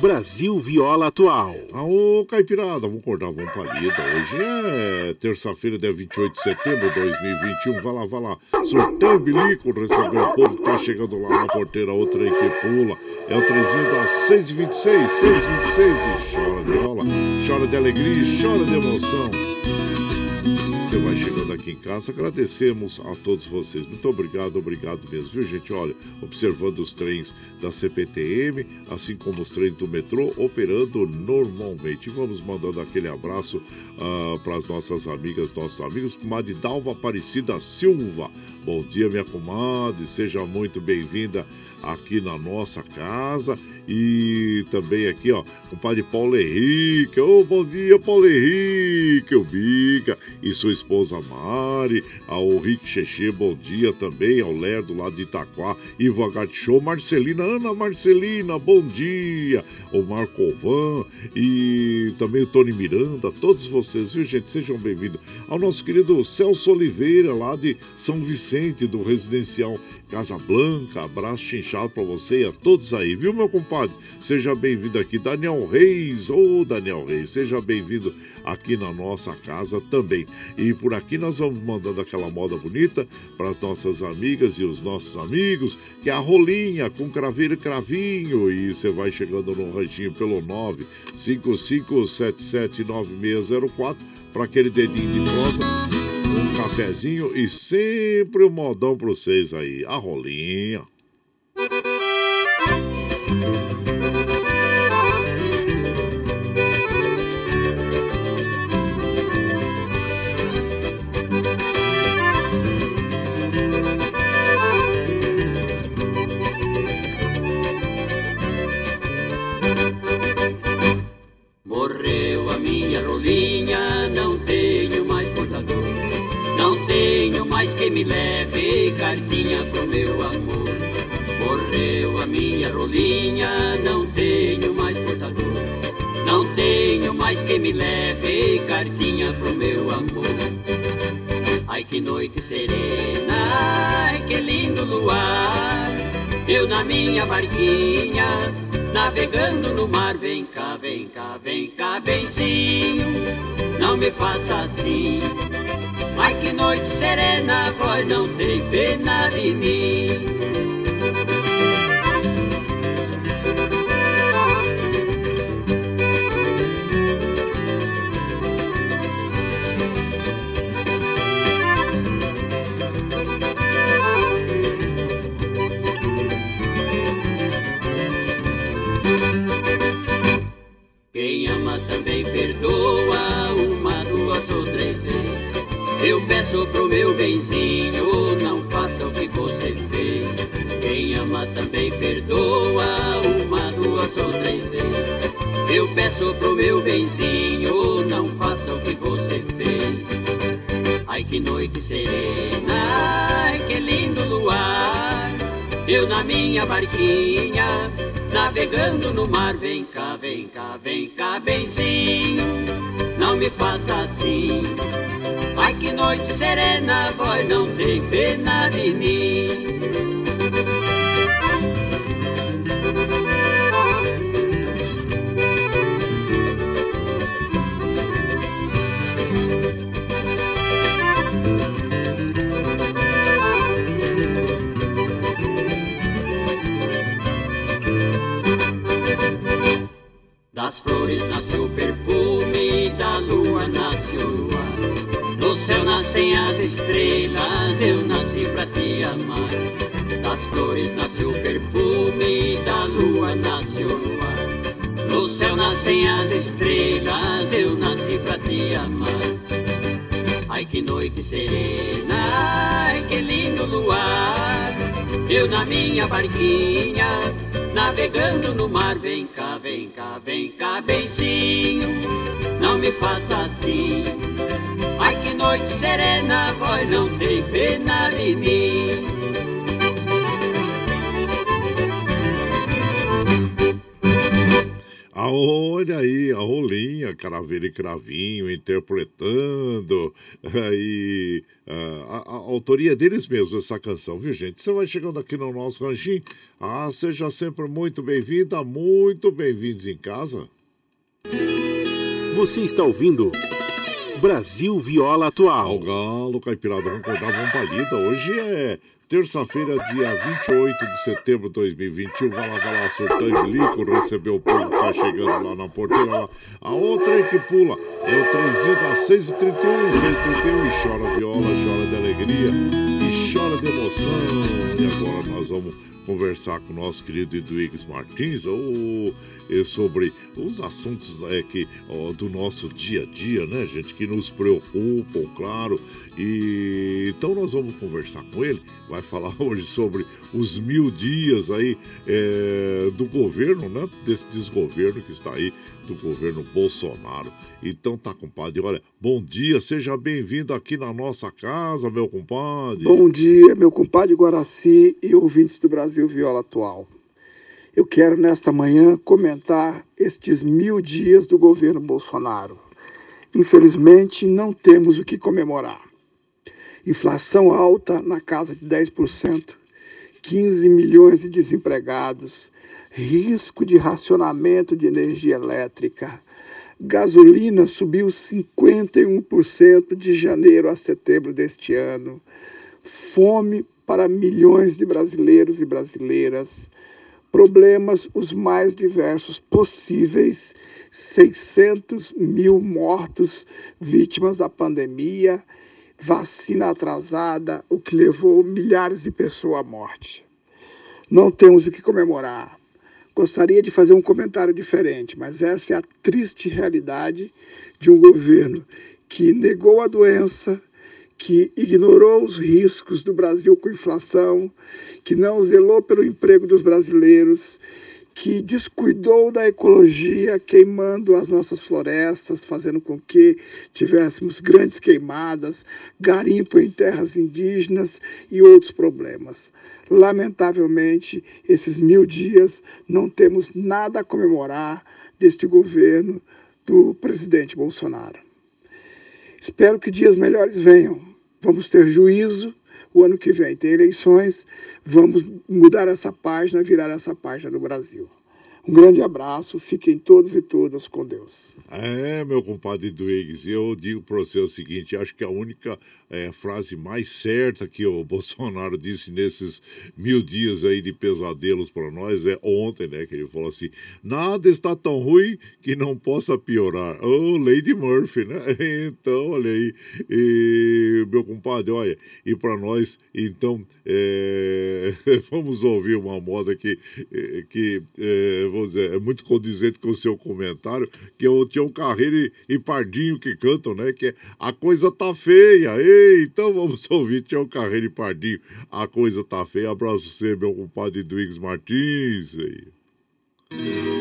Brasil Viola Atual. Ô, Caipirada, vamos acordar, vamos palida. Hoje é terça-feira, dia 28 de setembro de 2021. Vai lá, vai lá. Sorteio bilico, recebeu o povo que tá chegando lá na porteira, outra aí que pula. É o trenzinho das 6h26, 6h26. E chora viola, chora de alegria, chora de emoção. Chegando aqui em casa. Agradecemos a todos vocês. Muito obrigado, obrigado mesmo, viu, gente? Olha, observando os trens da CPTM, assim como os trens do metrô, operando normalmente. vamos mandando aquele abraço uh, para as nossas amigas, nossos amigos, comadre Dalva Aparecida Silva. Bom dia, minha comadre, seja muito bem-vinda aqui na nossa casa. E também aqui, ó, o padre Paulo Henrique. Ô, oh, bom dia, Paulo Henrique, o Bica. E sua esposa Mari. Ao Rick Cheche, bom dia também. Ao Lerdo lá de Itaquá. Ivo Show, Marcelina, Ana Marcelina, bom dia. O Marco Ovan e também o Tony Miranda. Todos vocês, viu, gente? Sejam bem-vindos. Ao nosso querido Celso Oliveira, lá de São Vicente, do Residencial Casa Blanca. Abraço chinchado para você e a todos aí, viu, meu compadre? Seja bem-vindo aqui, Daniel Reis. Ô, oh, Daniel Reis, seja bem-vindo aqui na nossa casa também. E por aqui nós vamos mandando aquela moda bonita para as nossas amigas e os nossos amigos, que é a rolinha com craveiro e cravinho. E você vai chegando no ranchinho pelo 955779604 para aquele dedinho de prosa um cafezinho e sempre um modão para vocês aí, a rolinha. Me leve cartinha pro meu amor. Minha rolinha, não tenho mais portador. Não tenho mais quem me leve cartinha pro meu amor. Ai que noite serena, ai que lindo luar. Eu na minha barquinha, navegando no mar. Vem cá, vem cá, vem cá, benzinho, não me faça assim. Ai que noite serena, vós não tem pena de mim. Também perdoa uma, duas ou três vezes. Eu peço pro meu benzinho, não faça o que você fez. Quem ama também perdoa uma, duas ou três vezes. Eu peço pro meu benzinho, não faça o que você fez. Ai que noite serena, ai que lindo luar. Eu na minha barquinha, navegando no mar. Vem cá, vem cá, vem cá, benzinho, não me faça assim. Ai que noite serena, vós não tem pena de mim. Nasce. No céu nascem as estrelas, eu nasci pra te amar. Das flores nasceu o perfume, da lua nasce o luar. No céu nascem as estrelas, eu nasci pra te amar. Ai que noite serena, ai que lindo luar. Eu na minha barquinha navegando no mar. Vem cá, vem cá, vem cá, benzinho, não me faça assim. Ai que noite serena, vós não tem pena de mim. Ah, olha aí, a rolinha, craveira e cravinho, interpretando aí a, a, a, autoria deles mesmos, essa canção, viu gente? Você vai chegando aqui no nosso ranchinho, ah, seja sempre muito bem-vinda, muito bem-vindos em casa. Você está ouvindo Brasil Viola Atual. Ao galo, caipirada, vamos acordar, vamos palida. Hoje é terça-feira, dia 28 de setembro de 2021. Vai lá, vai lá, surtando lico, recebeu o povo que tá chegando lá na porteira. A outra aí que pula é o trenzinho das 6h31, 6h31 e chora viola, chora de alegria chora de emoção. E agora nós vamos conversar com o nosso querido Edwiges Martins ou, sobre os assuntos é, que, ó, do nosso dia a dia, né, gente, que nos preocupam, claro. E então nós vamos conversar com ele. Vai falar hoje sobre os mil dias aí é, do governo, né? Desse desgoverno que está aí do governo Bolsonaro. Então tá, compadre. Olha, bom dia, seja bem-vindo aqui na nossa casa, meu compadre. Bom dia, meu compadre Guaraci e ouvintes do Brasil Viola Atual. Eu quero nesta manhã comentar estes mil dias do governo Bolsonaro. Infelizmente, não temos o que comemorar. Inflação alta na casa de 10%, 15 milhões de desempregados, risco de racionamento de energia elétrica. Gasolina subiu 51% de janeiro a setembro deste ano. Fome para milhões de brasileiros e brasileiras. Problemas os mais diversos possíveis. 600 mil mortos vítimas da pandemia. Vacina atrasada, o que levou milhares de pessoas à morte. Não temos o que comemorar Gostaria de fazer um comentário diferente, mas essa é a triste realidade de um governo que negou a doença, que ignorou os riscos do Brasil com inflação, que não zelou pelo emprego dos brasileiros, que descuidou da ecologia, queimando as nossas florestas, fazendo com que tivéssemos grandes queimadas, garimpo em terras indígenas e outros problemas. Lamentavelmente, esses mil dias não temos nada a comemorar deste governo do presidente Bolsonaro. Espero que dias melhores venham. Vamos ter juízo. O ano que vem tem eleições. Vamos mudar essa página, virar essa página no Brasil. Um grande abraço, fiquem todos e todas com Deus. É, meu compadre Duígues, eu digo para você o seguinte: acho que a única é, frase mais certa que o Bolsonaro disse nesses mil dias aí de pesadelos para nós é ontem, né? Que ele falou assim: nada está tão ruim que não possa piorar. Oh, Lady Murphy, né? Então, olha aí, e, meu compadre, olha, e para nós, então, é, vamos ouvir uma moda que, que é, vamos dizer, é muito condizente com o seu comentário, que o Tião Carreiro e, e Pardinho que cantam, né? Que é, a coisa tá feia. Ei, então vamos ouvir Tião Carreiro e Pardinho. A coisa tá feia. Abraço pra você, meu compadre Dwigs Martins. Aí.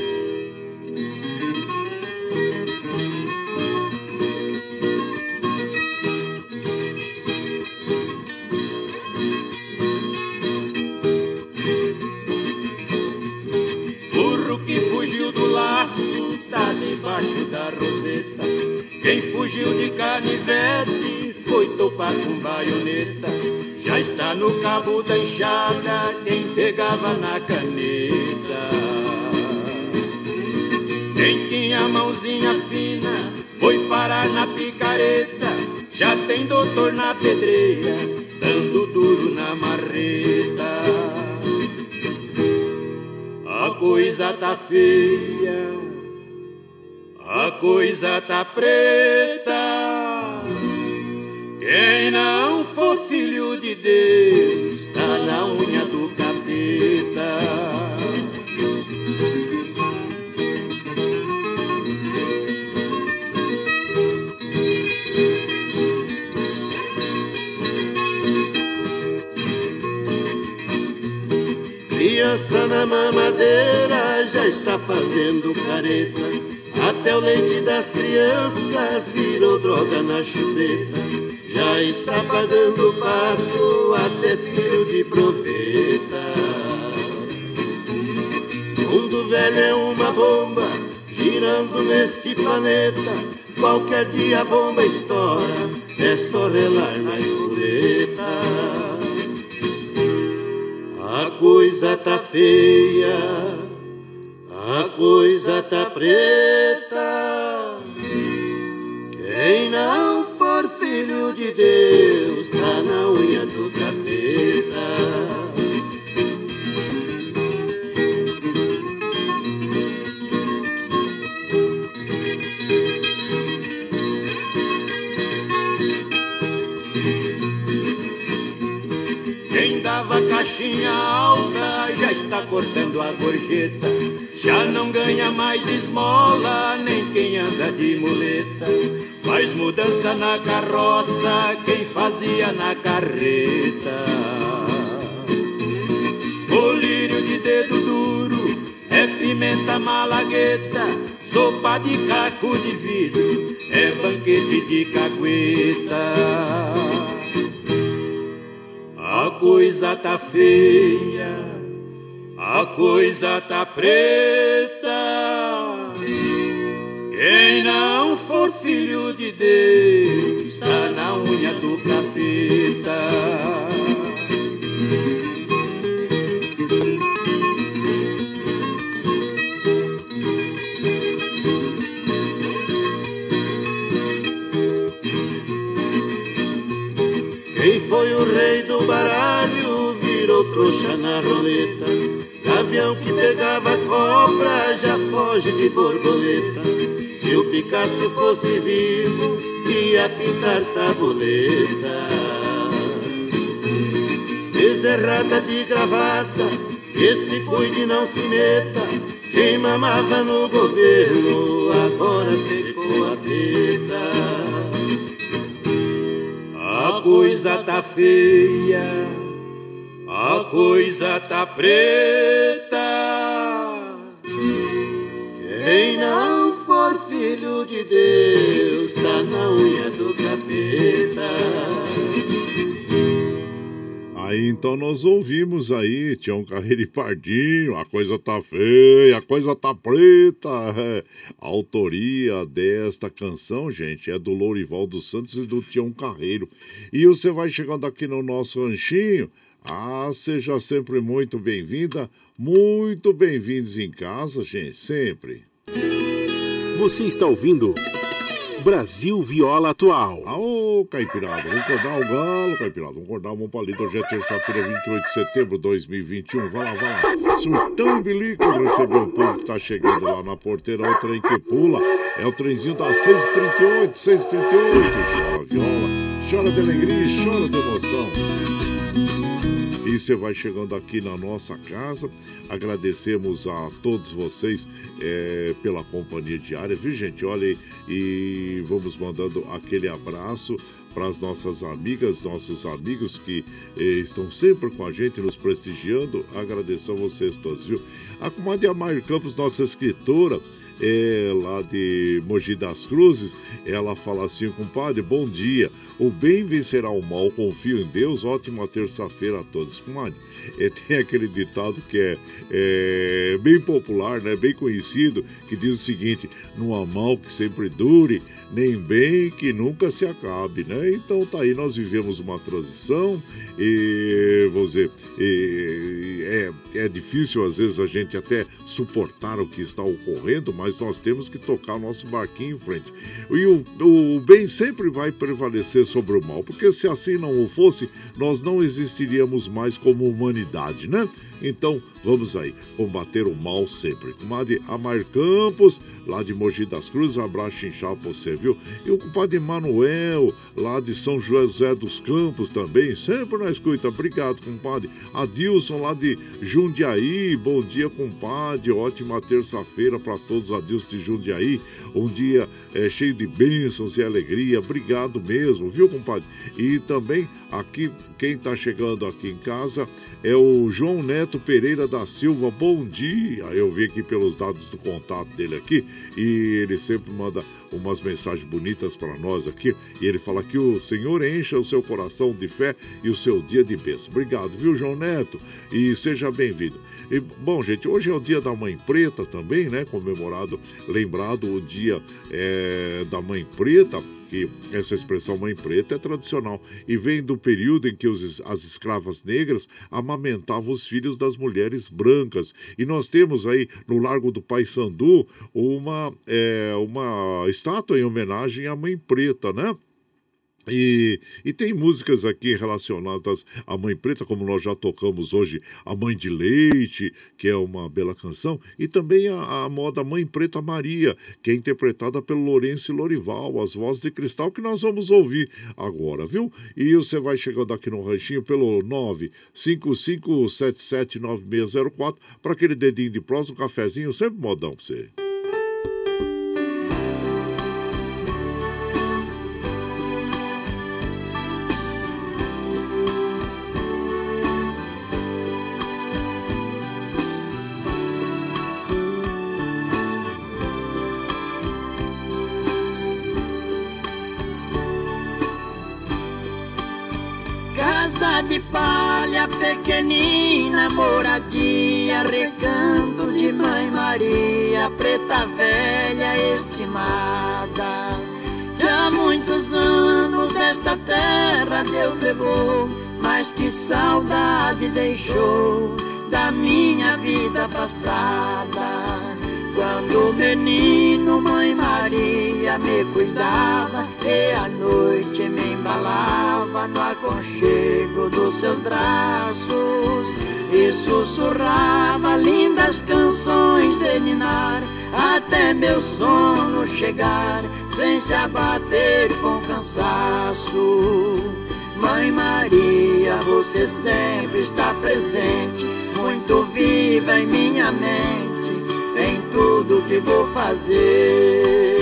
Canivete foi topar com baioneta. Já está no cabo da enxada quem pegava na caneta. Quem tinha mãozinha fina foi parar na picareta. Já tem doutor na pedreira, dando duro na marreta. A coisa tá feia a coisa tá preta. Quem não for filho de Deus, tá na unha do capeta. Criança na mamadeira já está fazendo careta até o leite das crianças virou droga na chupeta. Já está pagando pato até filho de proveta. Mundo velho é uma bomba girando neste planeta. Qualquer dia a bomba estoura, é só relar na espoleta. A coisa tá feia a coisa tá preta. Quem não Filho de Deus, tá na unha dele. Caixinha alta já está cortando a gorjeta. Já não ganha mais esmola, nem quem anda de muleta. Faz mudança na carroça, quem fazia na carreta. Colírio de dedo duro, é pimenta malagueta, sopa de caco de vidro, é banquete de cagueta. A coisa tá feia, a coisa tá preta. Quem não for filho de Deus, tá na unha do capeta. Trouxa na roleta. Gavião que pegava cobra já foge de borboleta. Se o Picasso fosse vivo, ia pintar tabuleta. Deserrada de gravata, que se cuide não se meta. Quem mamava no governo, agora secou a teta. A coisa tá feia, a coisa tá preta. Quem não for filho de Deus, tá na unha do capeta. Aí então nós ouvimos aí, Tião Carreiro e Pardinho, a coisa tá feia, a coisa tá preta. É. A autoria desta canção, gente, é do Lourival dos Santos e do Tião Carreiro. E você vai chegando aqui no nosso ranchinho. Ah, seja sempre muito bem-vinda, muito bem-vindos em casa, gente, sempre. Você está ouvindo Brasil Viola Atual. Aô, Caipirada, vamos acordar o galo, Caipirada, vamos acordar o palito. Hoje é terça-feira, 28 de setembro de 2021. Vai lá, vai lá. Surtão e bilico, recebeu o povo que tá chegando lá na porteira, o trem que pula. É o trenzinho das 6h38, 6h38. Chora viola, chora de alegria, chora de emoção. E você vai chegando aqui na nossa casa. Agradecemos a todos vocês é, pela companhia diária, viu, gente? Olha aí, e vamos mandando aquele abraço para as nossas amigas, nossos amigos que eh, estão sempre com a gente, nos prestigiando. Agradeço a vocês todos, viu? A comadre Amair Campos, nossa escritora, é, lá de Mogi das Cruzes, ela fala assim, compadre, bom dia. O bem vencerá o mal, confio em Deus. Ótima terça-feira a todos, comadre. É, tem aquele ditado que é, é, bem popular, né, bem conhecido, que diz o seguinte: não há mal que sempre dure, nem bem que nunca se acabe, né? Então tá aí, nós vivemos uma transição e, vou dizer, e, é, é difícil às vezes a gente até suportar o que está ocorrendo, mas nós temos que tocar o nosso barquinho em frente. E o, o bem sempre vai prevalecer sobre o mal, porque se assim não o fosse, nós não existiríamos mais como humanidade, né? Então, vamos aí, combater o mal sempre. Comadre Amar Campos, lá de Mogi das Cruzes, abraço inchado pra você, viu? E o compadre Manuel, lá de São José dos Campos também, sempre na escuta. Obrigado, compadre. Adilson, lá de Jundiaí, bom dia, compadre. Ótima terça-feira para todos, Adilson de Jundiaí. Um dia é, cheio de bênçãos e alegria. Obrigado mesmo, viu, compadre? E também aqui, quem tá chegando aqui em casa é o João Neto Pereira da Silva. Bom dia! Eu vi aqui pelos dados do contato dele aqui e ele sempre manda umas mensagens bonitas para nós aqui. E ele fala que o Senhor encha o seu coração de fé e o seu dia de bênção. Obrigado, viu, João Neto? E seja bem-vindo. E, bom, gente, hoje é o dia da Mãe Preta também, né? Comemorado, lembrado o dia é, da Mãe Preta que essa expressão mãe preta é tradicional e vem do período em que os, as escravas negras amamentavam os filhos das mulheres brancas. E nós temos aí no Largo do Paissandu uma, é, uma estátua em homenagem à mãe preta, né? E, e, tem músicas aqui relacionadas à Mãe Preta, como nós já tocamos hoje, A Mãe de Leite, que é uma bela canção, e também a, a moda Mãe Preta Maria, que é interpretada pelo Lourenço Lorival, as vozes de cristal, que nós vamos ouvir agora, viu? E você vai chegando aqui no ranchinho pelo 955779604 para aquele dedinho de prosa, um cafezinho, sempre modão pra você. Pequenina, moradia, recanto de Mãe Maria, preta velha estimada. Já muitos anos desta terra Deus levou, mas que saudade deixou da minha vida passada. Quando menino, mãe Maria me cuidava e à noite me embalava no aconchego dos seus braços e sussurrava lindas canções de ninar até meu sono chegar sem se abater com cansaço. Mãe Maria, você sempre está presente, muito viva em minha mente que vou fazer.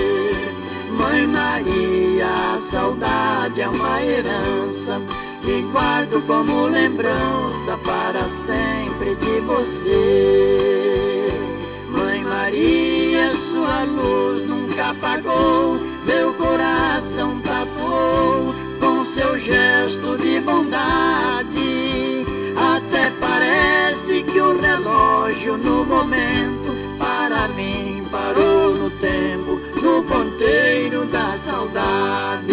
Mãe Maria, a saudade é uma herança que guardo como lembrança para sempre de você. Mãe Maria, sua luz nunca apagou, meu coração tatuou com seu gesto de bondade. Até parece que o relógio no momento para mim parou no tempo, no ponteiro da saudade.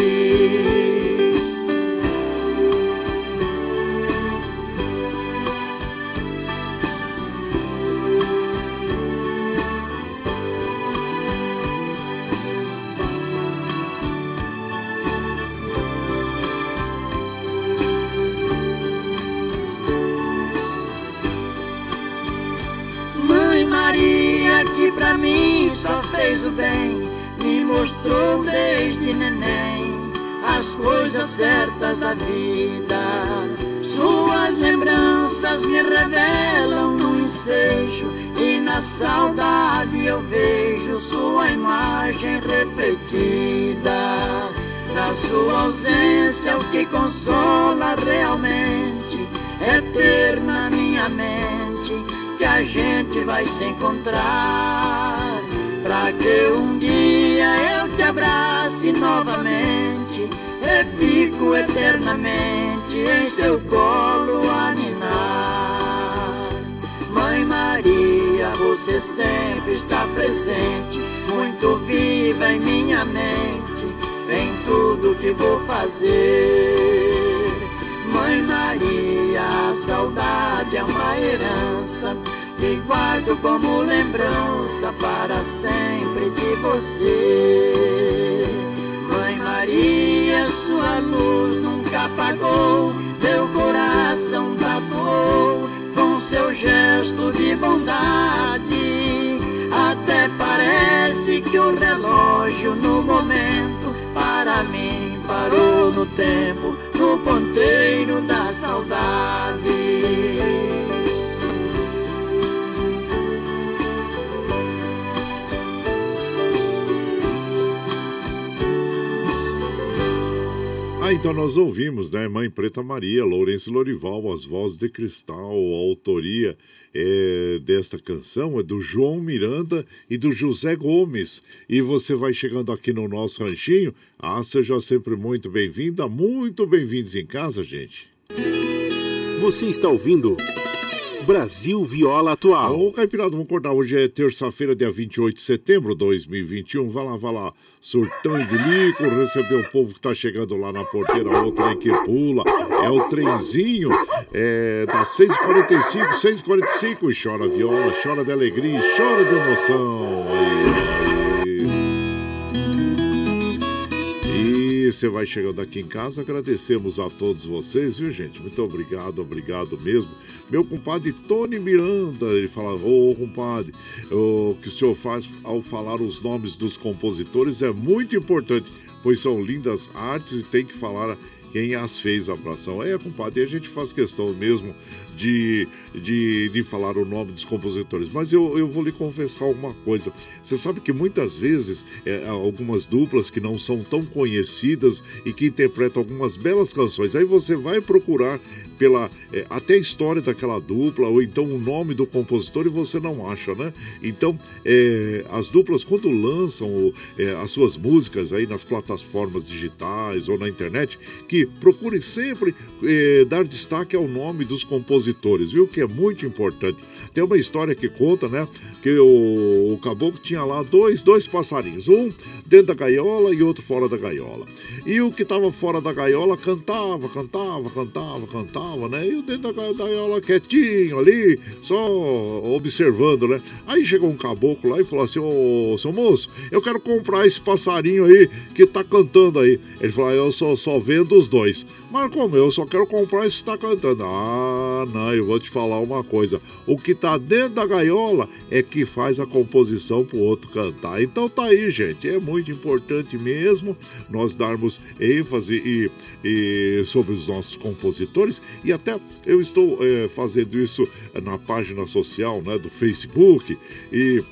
Só fez o bem, me mostrou desde neném as coisas certas da vida. Suas lembranças me revelam no ensejo e na saudade eu vejo sua imagem refletida. Na sua ausência, o que consola realmente é ter na minha mente que a gente vai se encontrar. Pra que um dia eu te abrace novamente e fico eternamente em seu colo a. Mãe Maria, você sempre está presente, muito viva em minha mente, em tudo que vou fazer. Mãe Maria, a saudade é uma herança que guardo como lembrança para sempre de você. Mãe Maria, sua luz nunca apagou, meu coração tatuou com seu gesto de bondade. Até parece que o relógio no momento para mim parou no tempo, no ponteiro Ah, então nós ouvimos, né? Mãe Preta Maria, Lourenço Lorival, As Vozes de Cristal, a autoria é, desta canção é do João Miranda e do José Gomes. E você vai chegando aqui no nosso ranchinho. Ah, seja sempre muito bem-vinda, muito bem-vindos em casa, gente. Você está ouvindo. Brasil Viola Atual. Ô, Caipirado, vamos acordar. Hoje é terça-feira, dia 28 de setembro de 2021. Vai lá, vai lá. Surtão e bilico, receber o povo que tá chegando lá na porteira. O trem que pula. É o trenzinho. É das 6h45, 6h45. E chora viola, chora de alegria, chora de emoção. Você vai chegando aqui em casa, agradecemos a todos vocês, viu, gente? Muito obrigado, obrigado mesmo. Meu compadre Tony Miranda, ele fala: Ô, oh, compadre, o que o senhor faz ao falar os nomes dos compositores é muito importante, pois são lindas artes e tem que falar quem as fez, abração. É, compadre, a gente faz questão mesmo de, de, de falar o nome dos compositores. Mas eu, eu vou lhe confessar uma coisa. Você sabe que muitas vezes é, algumas duplas que não são tão conhecidas e que interpretam algumas belas canções, aí você vai procurar pela é, até a história daquela dupla ou então o nome do compositor e você não acha, né? Então é, as duplas quando lançam é, as suas músicas aí nas plataformas digitais ou na internet, que procure sempre é, dar destaque ao nome dos compositores, viu? Que é muito importante. Tem uma história que conta, né? Que o, o caboclo tinha lá dois, dois passarinhos, um dentro da gaiola e outro fora da gaiola. E o que estava fora da gaiola cantava, cantava, cantava, cantava, né? E o dentro da gaiola quietinho ali, só observando, né? Aí chegou um caboclo lá e falou assim: Ô, seu moço, eu quero comprar esse passarinho aí que tá cantando aí. Ele falou: ah, Eu só, só vendo os dois. Mas como eu só quero comprar esse que tá cantando? Ah, não, eu vou te falar uma coisa. O que tá dentro da gaiola é que faz a composição pro outro cantar. Então tá aí, gente. É muito importante mesmo nós darmos ênfase e, e sobre os nossos compositores. E até eu estou é, fazendo isso na página social né, do Facebook. E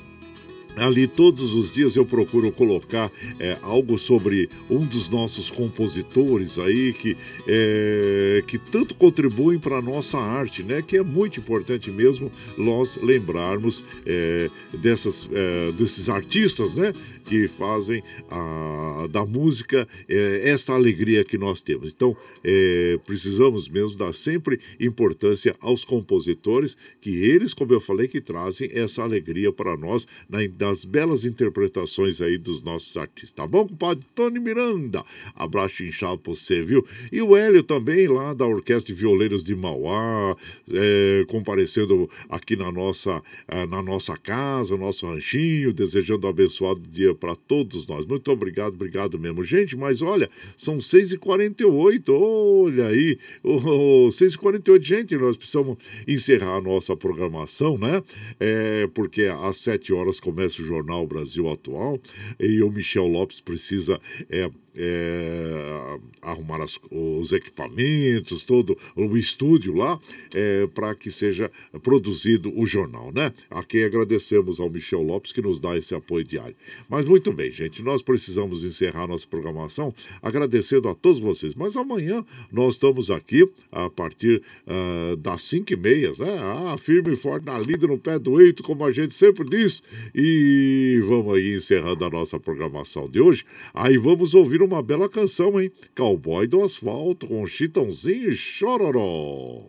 Ali todos os dias eu procuro colocar é, algo sobre um dos nossos compositores aí que, é, que tanto contribuem para a nossa arte, né? Que é muito importante mesmo nós lembrarmos é, dessas, é, desses artistas, né? Que fazem a, da música é, esta alegria que nós temos. Então, é, precisamos mesmo dar sempre importância aos compositores, que eles, como eu falei, que trazem essa alegria para nós na, nas belas interpretações aí dos nossos artistas. Tá bom, compadre? Tony Miranda, abraço inchado para você, viu? E o Hélio também, lá da Orquestra de Violeiros de Mauá, é, comparecendo aqui na nossa, é, na nossa casa, nosso ranchinho, desejando um abençoado dia para todos nós. Muito obrigado, obrigado mesmo. Gente, mas olha, são 6h48, olha aí, oh, 6h48, gente, nós precisamos encerrar a nossa programação, né? É, porque às 7 horas começa o Jornal Brasil Atual e o Michel Lopes precisa é, é, arrumar as, os equipamentos, todo o estúdio lá, é, para que seja produzido o jornal, né? Aqui agradecemos ao Michel Lopes que nos dá esse apoio diário. Mas muito bem, gente, nós precisamos encerrar nossa programação agradecendo a todos vocês. Mas amanhã nós estamos aqui a partir uh, das 5 e meia, né? Ah, firme e forte na lida, no pé do eito, como a gente sempre diz. E vamos aí encerrando a nossa programação de hoje. Aí vamos ouvir uma bela canção, hein? Cowboy do Asfalto com Chitãozinho e Chororó.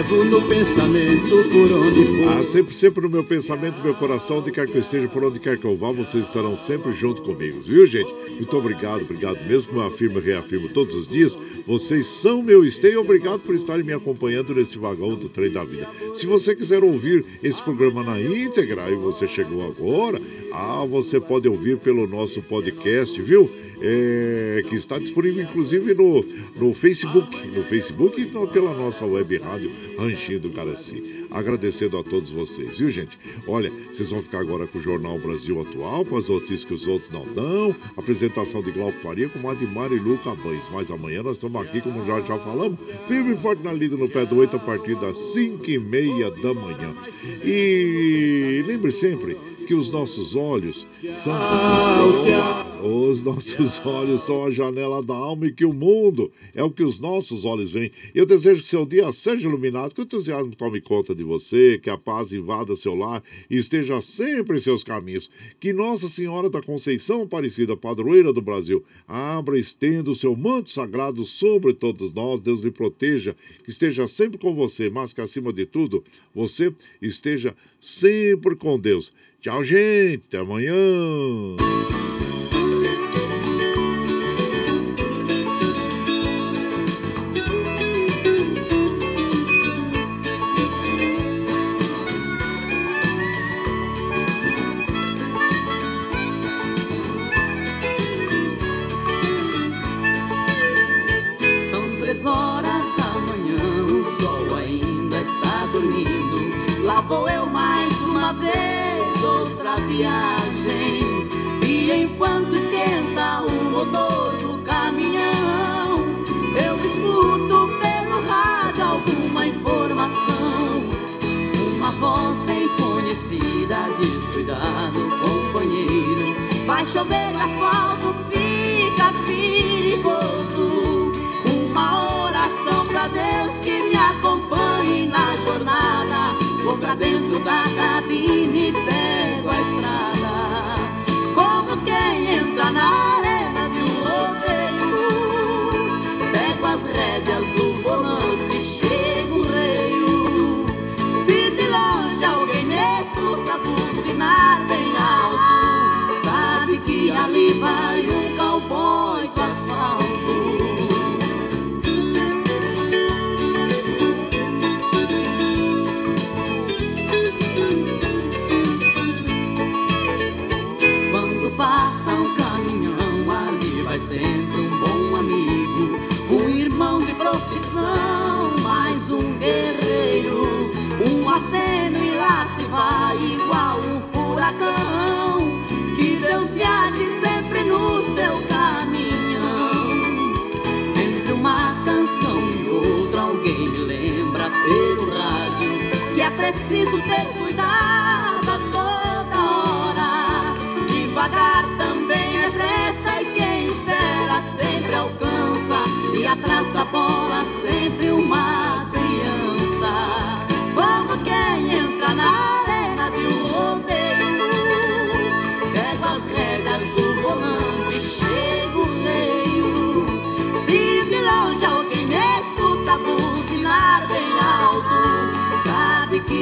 Levo no pensamento por onde for. Ah, sempre, sempre no meu pensamento, meu coração, onde quer que eu esteja, por onde quer que eu vá, vocês estarão sempre junto comigo, viu, gente? Muito obrigado, obrigado mesmo, eu afirmo e reafirmo todos os dias, vocês são meu esteio, obrigado por estarem me acompanhando neste vagão do trem da vida. Se você quiser ouvir esse programa na íntegra e você chegou agora, ah, você pode ouvir pelo nosso podcast, viu? é, que está disponível inclusive no, no Facebook, no Facebook e então, pela nossa web rádio Ranchinho do Caraci. Agradecendo a todos vocês, viu gente? Olha, vocês vão ficar agora com o Jornal Brasil Atual, com as notícias que os outros não dão, apresentação de Glauco Faria com Admar e Luca Bães. Mas amanhã nós estamos aqui, como já já falamos, firme e forte na lida no pé do 8 a partir das 5 e meia da manhã. E lembre sempre que os nossos olhos são os nossos olhos são a janela da alma e que o mundo é o que os nossos olhos veem. Eu desejo que seu dia seja iluminado, que o entusiasmo tome conta de você, que a paz invada seu lar e esteja sempre em seus caminhos. Que Nossa Senhora da Conceição Aparecida, padroeira do Brasil, abra e estenda o seu manto sagrado sobre todos nós. Deus lhe proteja, que esteja sempre com você, mas que acima de tudo, você esteja sempre com Deus. Tchau, gente. Até amanhã.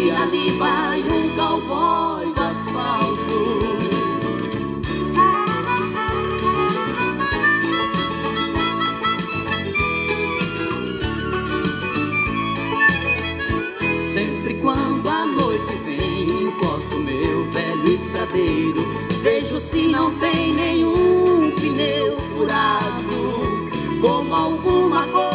E ali vai um cowboy do asfalto. Sempre quando a noite vem, encosto meu velho estradeiro. Vejo se não tem nenhum pneu furado, como alguma coisa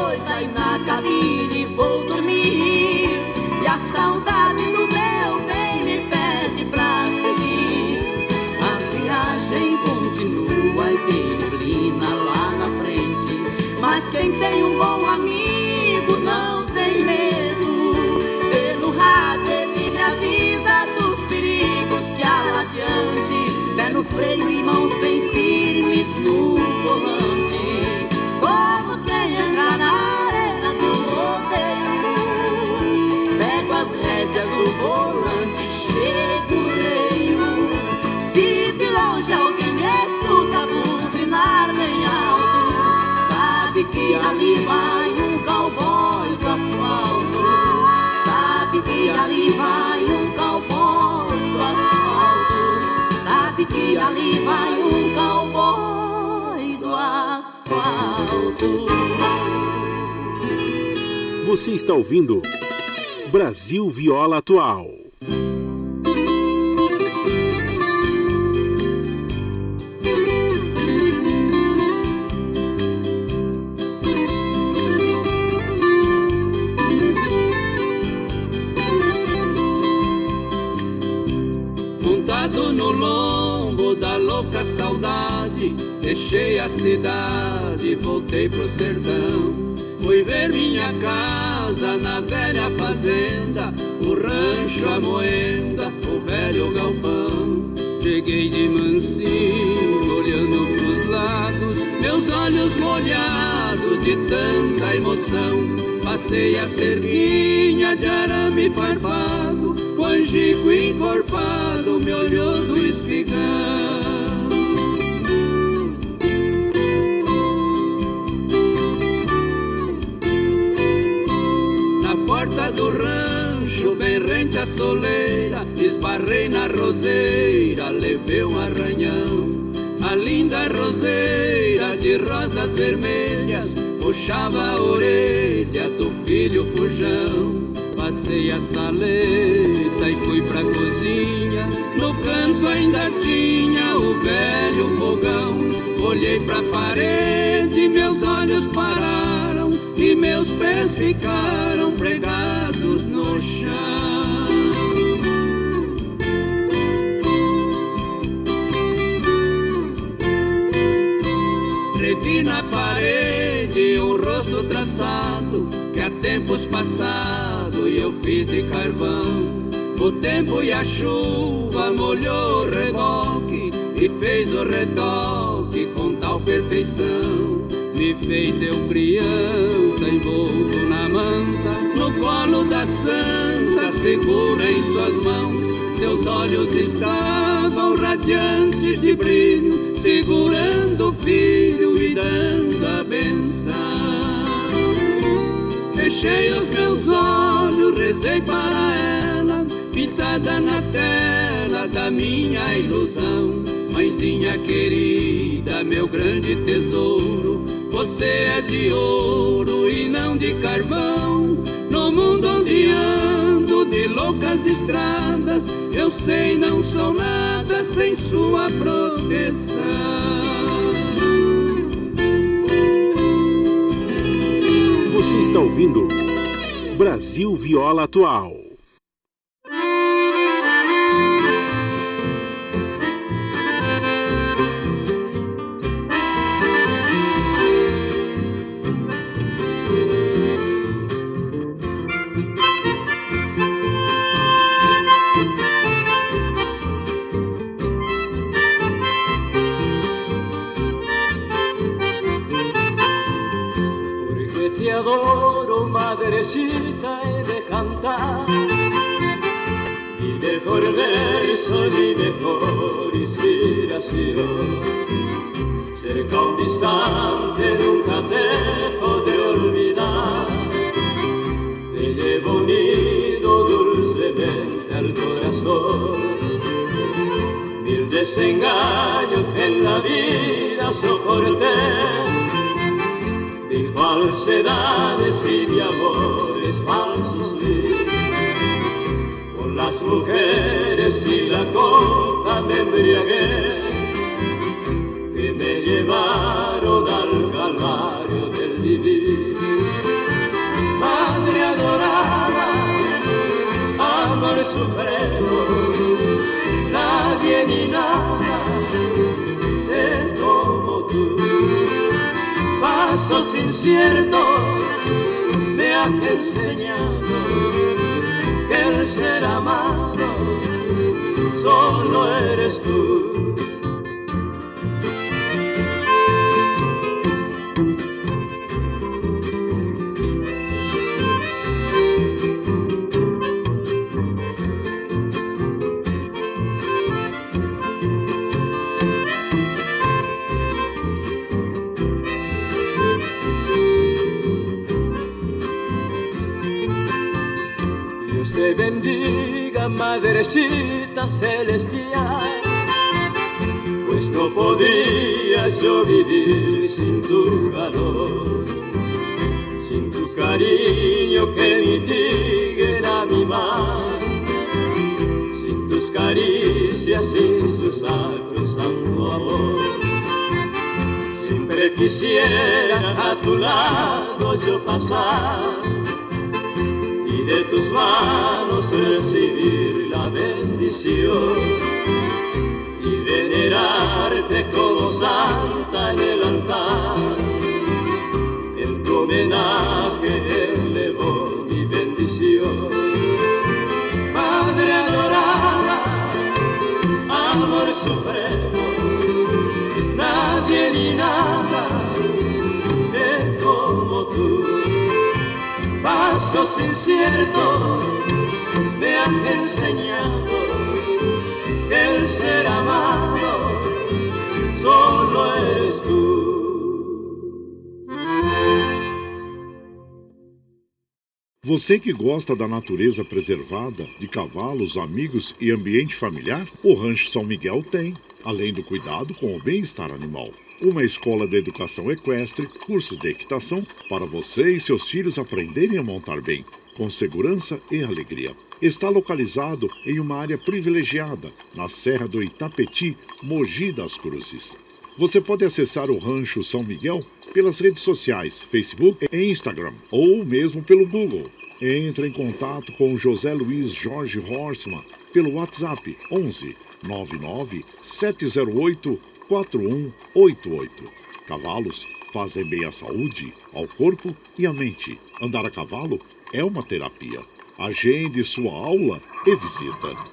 Você está ouvindo Brasil Viola Atual. Montado no lombo da louca saudade, deixei a cidade, voltei pro sertão. Fui ver minha casa na velha fazenda, o rancho, a moenda, o velho galpão. Cheguei de mansinho, olhando pros lados, meus olhos molhados de tanta emoção. Passei a cerquinha de arame farpado, com angico encorpado me olhou do espigão. Baixo berrante a soleira, esbarrei na roseira, levei um arranhão. A linda roseira de rosas vermelhas puxava a orelha do filho fujão. Passei a saleta e fui pra cozinha. No canto ainda tinha o velho fogão. Olhei pra parede, meus olhos pararam e meus pés ficaram pregados no chão. Revi na parede um rosto traçado que há tempos passado eu fiz de carvão. O tempo e a chuva molhou o reboque e fez o retoque com tal perfeição me fez eu criança envolto na manta, no colo da santa, segura em suas mãos. Seus olhos estavam radiantes de brilho, segurando o filho e dando a benção. Fechei os meus olhos, rezei para ela, pintada na tela da minha ilusão. Mãezinha querida, meu grande tesouro, você é de ouro e não de carvão. No mundo onde ando de loucas estradas, eu sei não sou nada sem sua proteção. Você está ouvindo Brasil Viola Atual. Pasos inciertos me han enseñado que el ser amado solo eres tú. Bendiga, madrecita celestial, pues no podría yo vivir sin tu calor, sin tu cariño que mitiguera mi mar, sin tus caricias, sin su sacro santo amor. Siempre quisiera a tu lado yo pasar y tus manos recibir la bendición y venerarte como santa en el altar. En tu homenaje elevo mi bendición. Madre adorada, amor supremo, nadie ni nada pasos inciertos me han enseñado que el ser amado solo eres tú. Você que gosta da natureza preservada, de cavalos, amigos e ambiente familiar, o Rancho São Miguel tem, além do cuidado com o bem-estar animal. Uma escola de educação equestre, cursos de equitação, para você e seus filhos aprenderem a montar bem, com segurança e alegria. Está localizado em uma área privilegiada, na Serra do Itapetí, Mogi das Cruzes. Você pode acessar o Rancho São Miguel pelas redes sociais, Facebook e Instagram, ou mesmo pelo Google. Entre em contato com José Luiz Jorge Horstmann pelo WhatsApp 11 99 708 4188. Cavalos fazem bem à saúde, ao corpo e à mente. Andar a cavalo é uma terapia. Agende sua aula e visita.